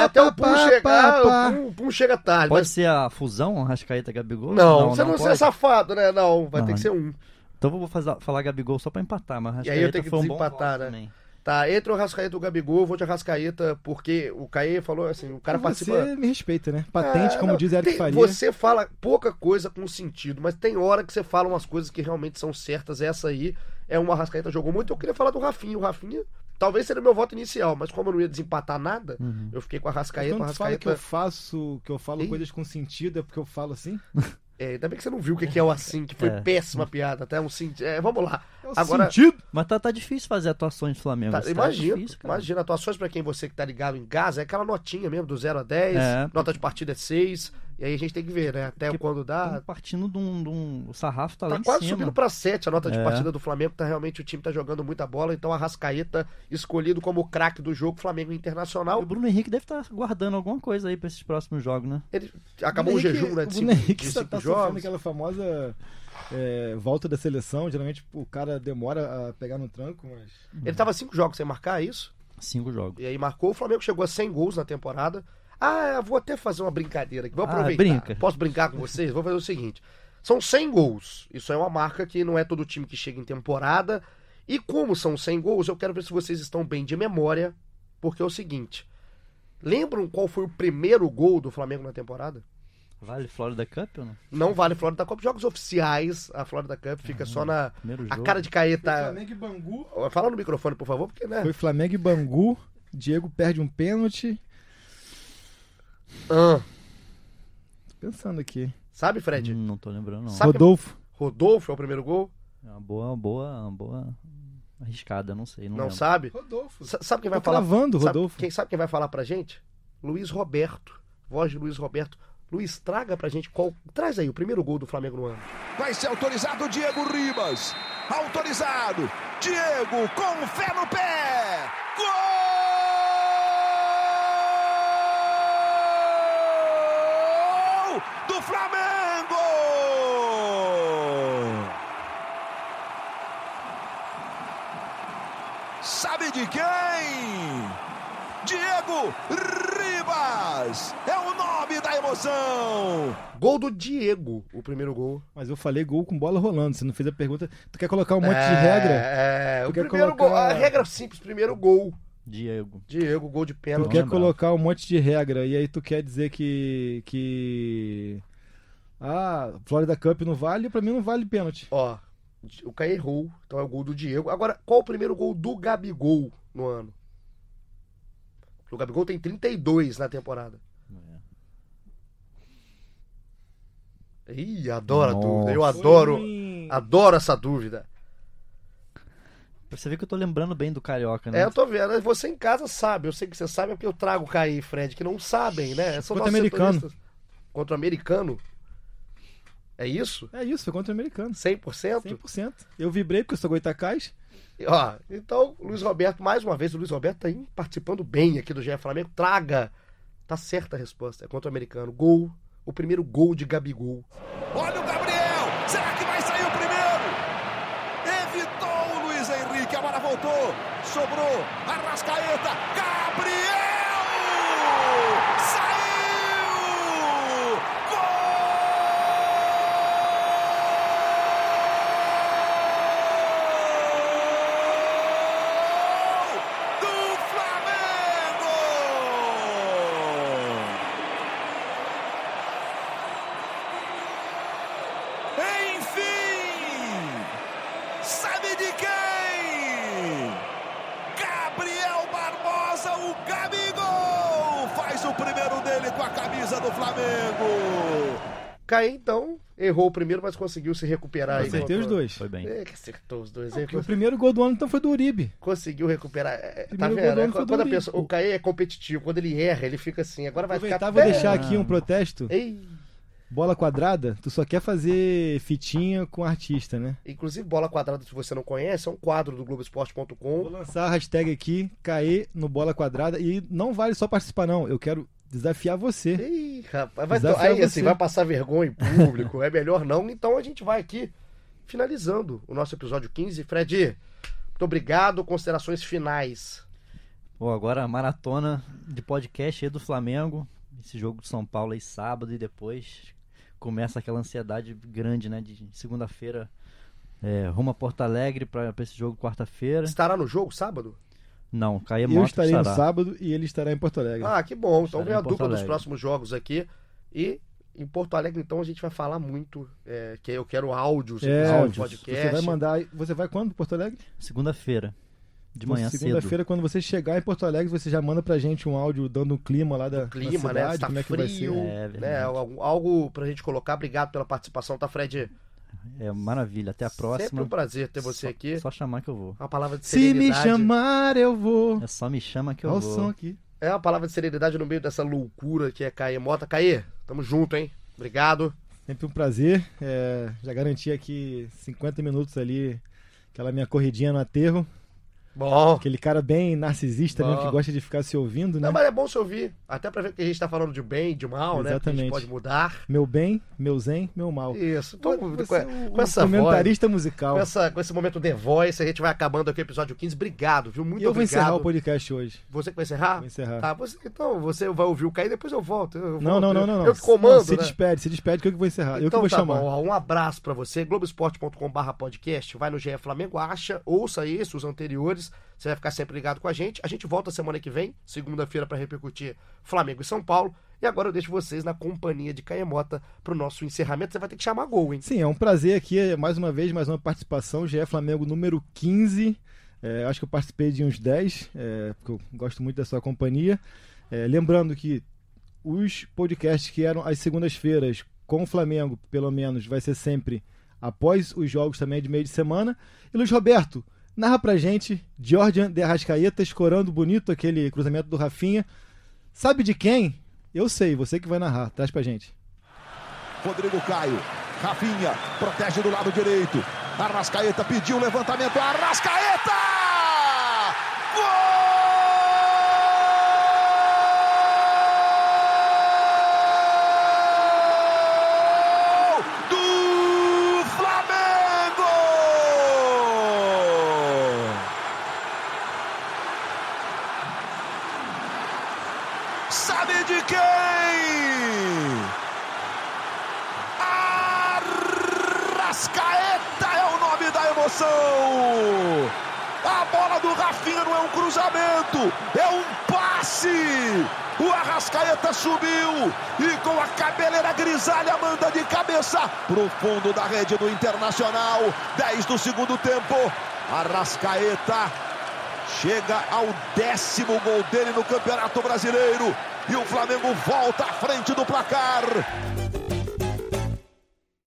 até o Pum chegar, o Pum, chega tarde. Pode ser a fusão, Arrascaeta Gabigol? Não, você não, é safado, né? Não, vai ter que ser um. Então eu vou fazer, falar Gabigol só pra empatar, mas E aí eu tenho que foi um bom desempatar, né? também. Tá, entre o Rascaeta e o Gabigol, eu vou de Rascaeta, porque o Caê falou assim, o cara Você participa... me respeita, né? Patente, Ah, como não, diz Eric tem- Faria. Você fala pouca coisa com sentido, mas tem hora que você fala umas coisas que realmente são certas. Essa aí é uma Rascaeta jogou muito. Eu queria falar do Rafinha. O Rafinha talvez seria meu voto inicial, mas como eu não ia desempatar nada, Uhum. eu fiquei com a Mas Rascaeta. A quando tu fala que eu faço, que eu falo Ih. coisas com sentido, é porque eu falo assim? é, ainda bem que você não viu o que é o assim, que foi É. péssima piada. Até um sentido. É, vamos lá. É o Agora- sentido? Mas tá, tá difícil fazer atuações do Flamengo. Tá, Tá imagina, difícil, cara. imagina, atuações pra quem você que tá ligado em casa, é aquela notinha mesmo, do 0 a 10, É. nota de partida é 6, e aí a gente tem que ver, né? Até Porque quando dá. Partindo de um, de um- O sarrafo tá, lá Tá em quase cima. subindo pra 7 a nota de É. partida do Flamengo, tá realmente o time tá jogando muita bola, então a Rascaeta escolhido como o craque do jogo Flamengo Internacional. O Bruno Henrique deve estar guardando alguma coisa aí pra esses próximos jogos, né? Ele acabou o, Bruno jejum, né, de O cinco, Bruno Henrique de tá, cinco tá sofrendo jogos. aquela famosa é, volta da seleção. Geralmente o cara demora a pegar no tranco, mas. Ele tava cinco jogos sem marcar, é isso? Cinco jogos. E aí marcou, o Flamengo chegou a 100 gols na temporada. Ah, eu vou até fazer uma brincadeira aqui, vou Ah, aproveitar. brinca. Posso brincar com vocês? Vou fazer o seguinte. São 100 gols. Isso é uma marca que não é todo time que chega em temporada. E como são 100 gols, eu quero ver se vocês estão bem de memória, porque é o seguinte. Lembram qual foi o primeiro gol do Flamengo na temporada? Vale Florida Cup ou não? Não vale Florida Cup. Jogos oficiais, a Florida Cup fica só na... Primeiro A cara de Caeta... Flamengo e Bangu. Fala no microfone, por favor, porque, né? Foi Flamengo e Bangu. Diego perde um pênalti. Ah, Tô pensando aqui. Sabe, Fred? Hum, não tô lembrando, não. Sabe- Rodolfo. Rodolfo é o primeiro gol? É uma boa, boa, uma boa arriscada, não sei. Não, Não, sabe? Rodolfo. Sa- Sabe quem vai Tô falar? cravando, Sabe Rodolfo. quem, sabe quem vai falar pra gente? Luiz Roberto. Voz de Luiz Roberto. Luiz, traga pra gente qual. Traz aí o primeiro gol do Flamengo no ano. Vai ser autorizado Diego Ribas. Autorizado. Diego com fé no pé. Gol do Flamengo! Sabe de quem? Diego Ribas! É o nome da emoção! Gol do Diego, o primeiro gol. Mas eu falei gol com bola rolando. Você não fez a pergunta. Tu quer colocar um monte é, de regra? É, Tu o quer primeiro colocar- gol. A regra simples, primeiro gol. Diego. Diego, gol de Tu pênalti. quer lembrar. colocar um monte de regra e aí tu quer dizer que que ah, Florida Cup não vale, pra mim não vale pênalti. Ó, o Caio errou, então é o gol do Diego. Agora, qual o primeiro gol do Gabigol no ano? O Gabigol tem 32 na temporada. Ih, adoro a Nossa. dúvida. Eu adoro, adoro essa dúvida. Você vê que eu tô lembrando bem do Carioca, É, né? eu tô vendo. Você em casa sabe. Eu sei que você sabe, é porque eu trago o Caí e Fred, que não sabem, né? São Contra americano. setoristas. Contra o americano. É isso? É isso, foi contra o americano. 100%? 100%. Eu vibrei porque eu sou Goitacás. Ó, então, Luiz Roberto, mais uma vez, o Luiz Roberto tá aí participando bem aqui do GE Flamengo. Traga. Tá certa a resposta. É contra o americano. Gol. O primeiro gol de Gabigol. Olha o Gabriel! Será que vai sair o primeiro? Evitou o Luiz Henrique, a bola voltou. Sobrou. Arrascaeta. Gabriel! Saiu! Gol do Flamengo! Enfim! Sabe de quem? Gabriel Barbosa, o Gabigol! Faz o primeiro dele com a camisa do Flamengo! Então, errou o primeiro, mas conseguiu se recuperar. aí Acertei os dois. Foi bem. É, que acertou os dois. Hein? o primeiro gol do ano então foi do Uribe. Conseguiu recuperar. É, Tá Primeiro gol vendo? do É, ano foi do quando a Uribe. pessoa, o Caí é competitivo. Quando ele erra, ele fica assim. Agora vai Aproveitar, ficar. vou Pé- deixar aqui um protesto. Ei, Bola quadrada, tu só quer fazer fitinha com artista, né? Inclusive, Bola Quadrada, se você não conhece, é um quadro do Vou Globoesporte.com. lançar a hashtag aqui, cair no Bola Quadrada. E não vale só participar, não. Eu quero desafiar você. Ih, rapaz, vai, Desafiar aí assim, você. vai passar vergonha em público, é melhor não. Então a gente vai aqui finalizando o nosso episódio 15. Fred, muito obrigado. Considerações finais. Bom, agora a maratona de podcast aí do Flamengo. Esse jogo do São Paulo aí sábado e depois começa aquela ansiedade grande, né? De segunda-feira é, rumo a Porto Alegre pra, pra esse jogo quarta-feira. Estará no jogo sábado? Não, Caia Eu Mota estarei no sábado e ele estará em Porto Alegre. Ah, que bom. Então vem a Porto dupla dos Alegre. próximos jogos aqui. E em Porto Alegre, então, a gente vai falar muito. é, que eu quero áudios, É, áudios, podcast. Você vai mandar. Você vai quando, Porto Alegre? Segunda-feira. De manhã cedo. Segunda-feira, quando você chegar em Porto Alegre, você já manda pra gente um áudio dando o clima lá da, da clima, né? cidade, Tá como é que frio, vai ser. É, né? verdade. Algo pra gente colocar. Obrigado pela participação, tá, Fred? É maravilha. Até a Sempre próxima. um prazer ter você Só- aqui. Só chamar que eu vou. Uma palavra de Se me serenidade. chamar, eu vou. É só me chama que eu Olha o vou. som aqui. É uma palavra de serenidade no meio dessa loucura que é Caê Mota. Caê, tamo junto, hein? Obrigado. Sempre um prazer. É, já garanti aqui 50 minutos ali, aquela minha corridinha no aterro. Bom. Aquele cara bem narcisista mesmo, Bom. que gosta de ficar se ouvindo, né? Não, mas é bom se ouvir. Até pra ver que a gente tá falando de bem, de mal, né? Porque a gente Exatamente. pode mudar. Meu bem, meu zen, meu mal. Isso. Então, com, é com o essa voz, comentarista musical. com, essa, com esse momento The Voice, a gente vai acabando aqui o episódio 15. Obrigado, viu? Muito E eu vou obrigado. encerrar o podcast hoje. Você que vai encerrar? Vou encerrar. Tá, você, então você vai ouvir o Caí, depois eu volto. Eu Não, volto. não, não, não, não. Eu comando, Não, se né? despede, se despede que eu que vou encerrar. eu que Então vou tá chamar. bom, um abraço pra você, globesport.com.br podcast, vai no GE Flamengo, acha, ouça esse, os anteriores, você vai ficar sempre ligado com a gente. A gente volta semana que vem, segunda-feira, pra repercutir Flamengo e São Paulo. E agora eu deixo vocês na companhia de Caemota pro nosso encerramento. Você vai ter que chamar gol, hein? Sim, é um prazer aqui, é, mais uma vez, mais uma participação. GE Flamengo número 15. É, acho que eu participei de uns 10, é, porque eu gosto muito da sua companhia. É, lembrando que os podcasts que eram às segundas-feiras com o Flamengo, pelo menos, vai ser sempre após os jogos também de meio de semana. E Luiz Roberto, narra pra gente Jordan de Arrascaeta escorando bonito aquele cruzamento do Rafinha. Sabe de quem? Eu sei, você que vai narrar. Traz pra gente. Rodrigo Caio, Rafinha, protege do lado direito. Arrascaeta pediu levantamento. Arrascaeta! Gol! do Flamengo! Sabe de quem? Arrascaeta é o nome da emoção. A bola do Rafinha não é um cruzamento, é um passe. O Arrascaeta subiu e com a cabeleira grisalha manda de cabeça pro fundo da rede do Internacional. 10 do segundo tempo. Arrascaeta chega ao décimo gol dele no Campeonato Brasileiro e o Flamengo volta à frente do placar.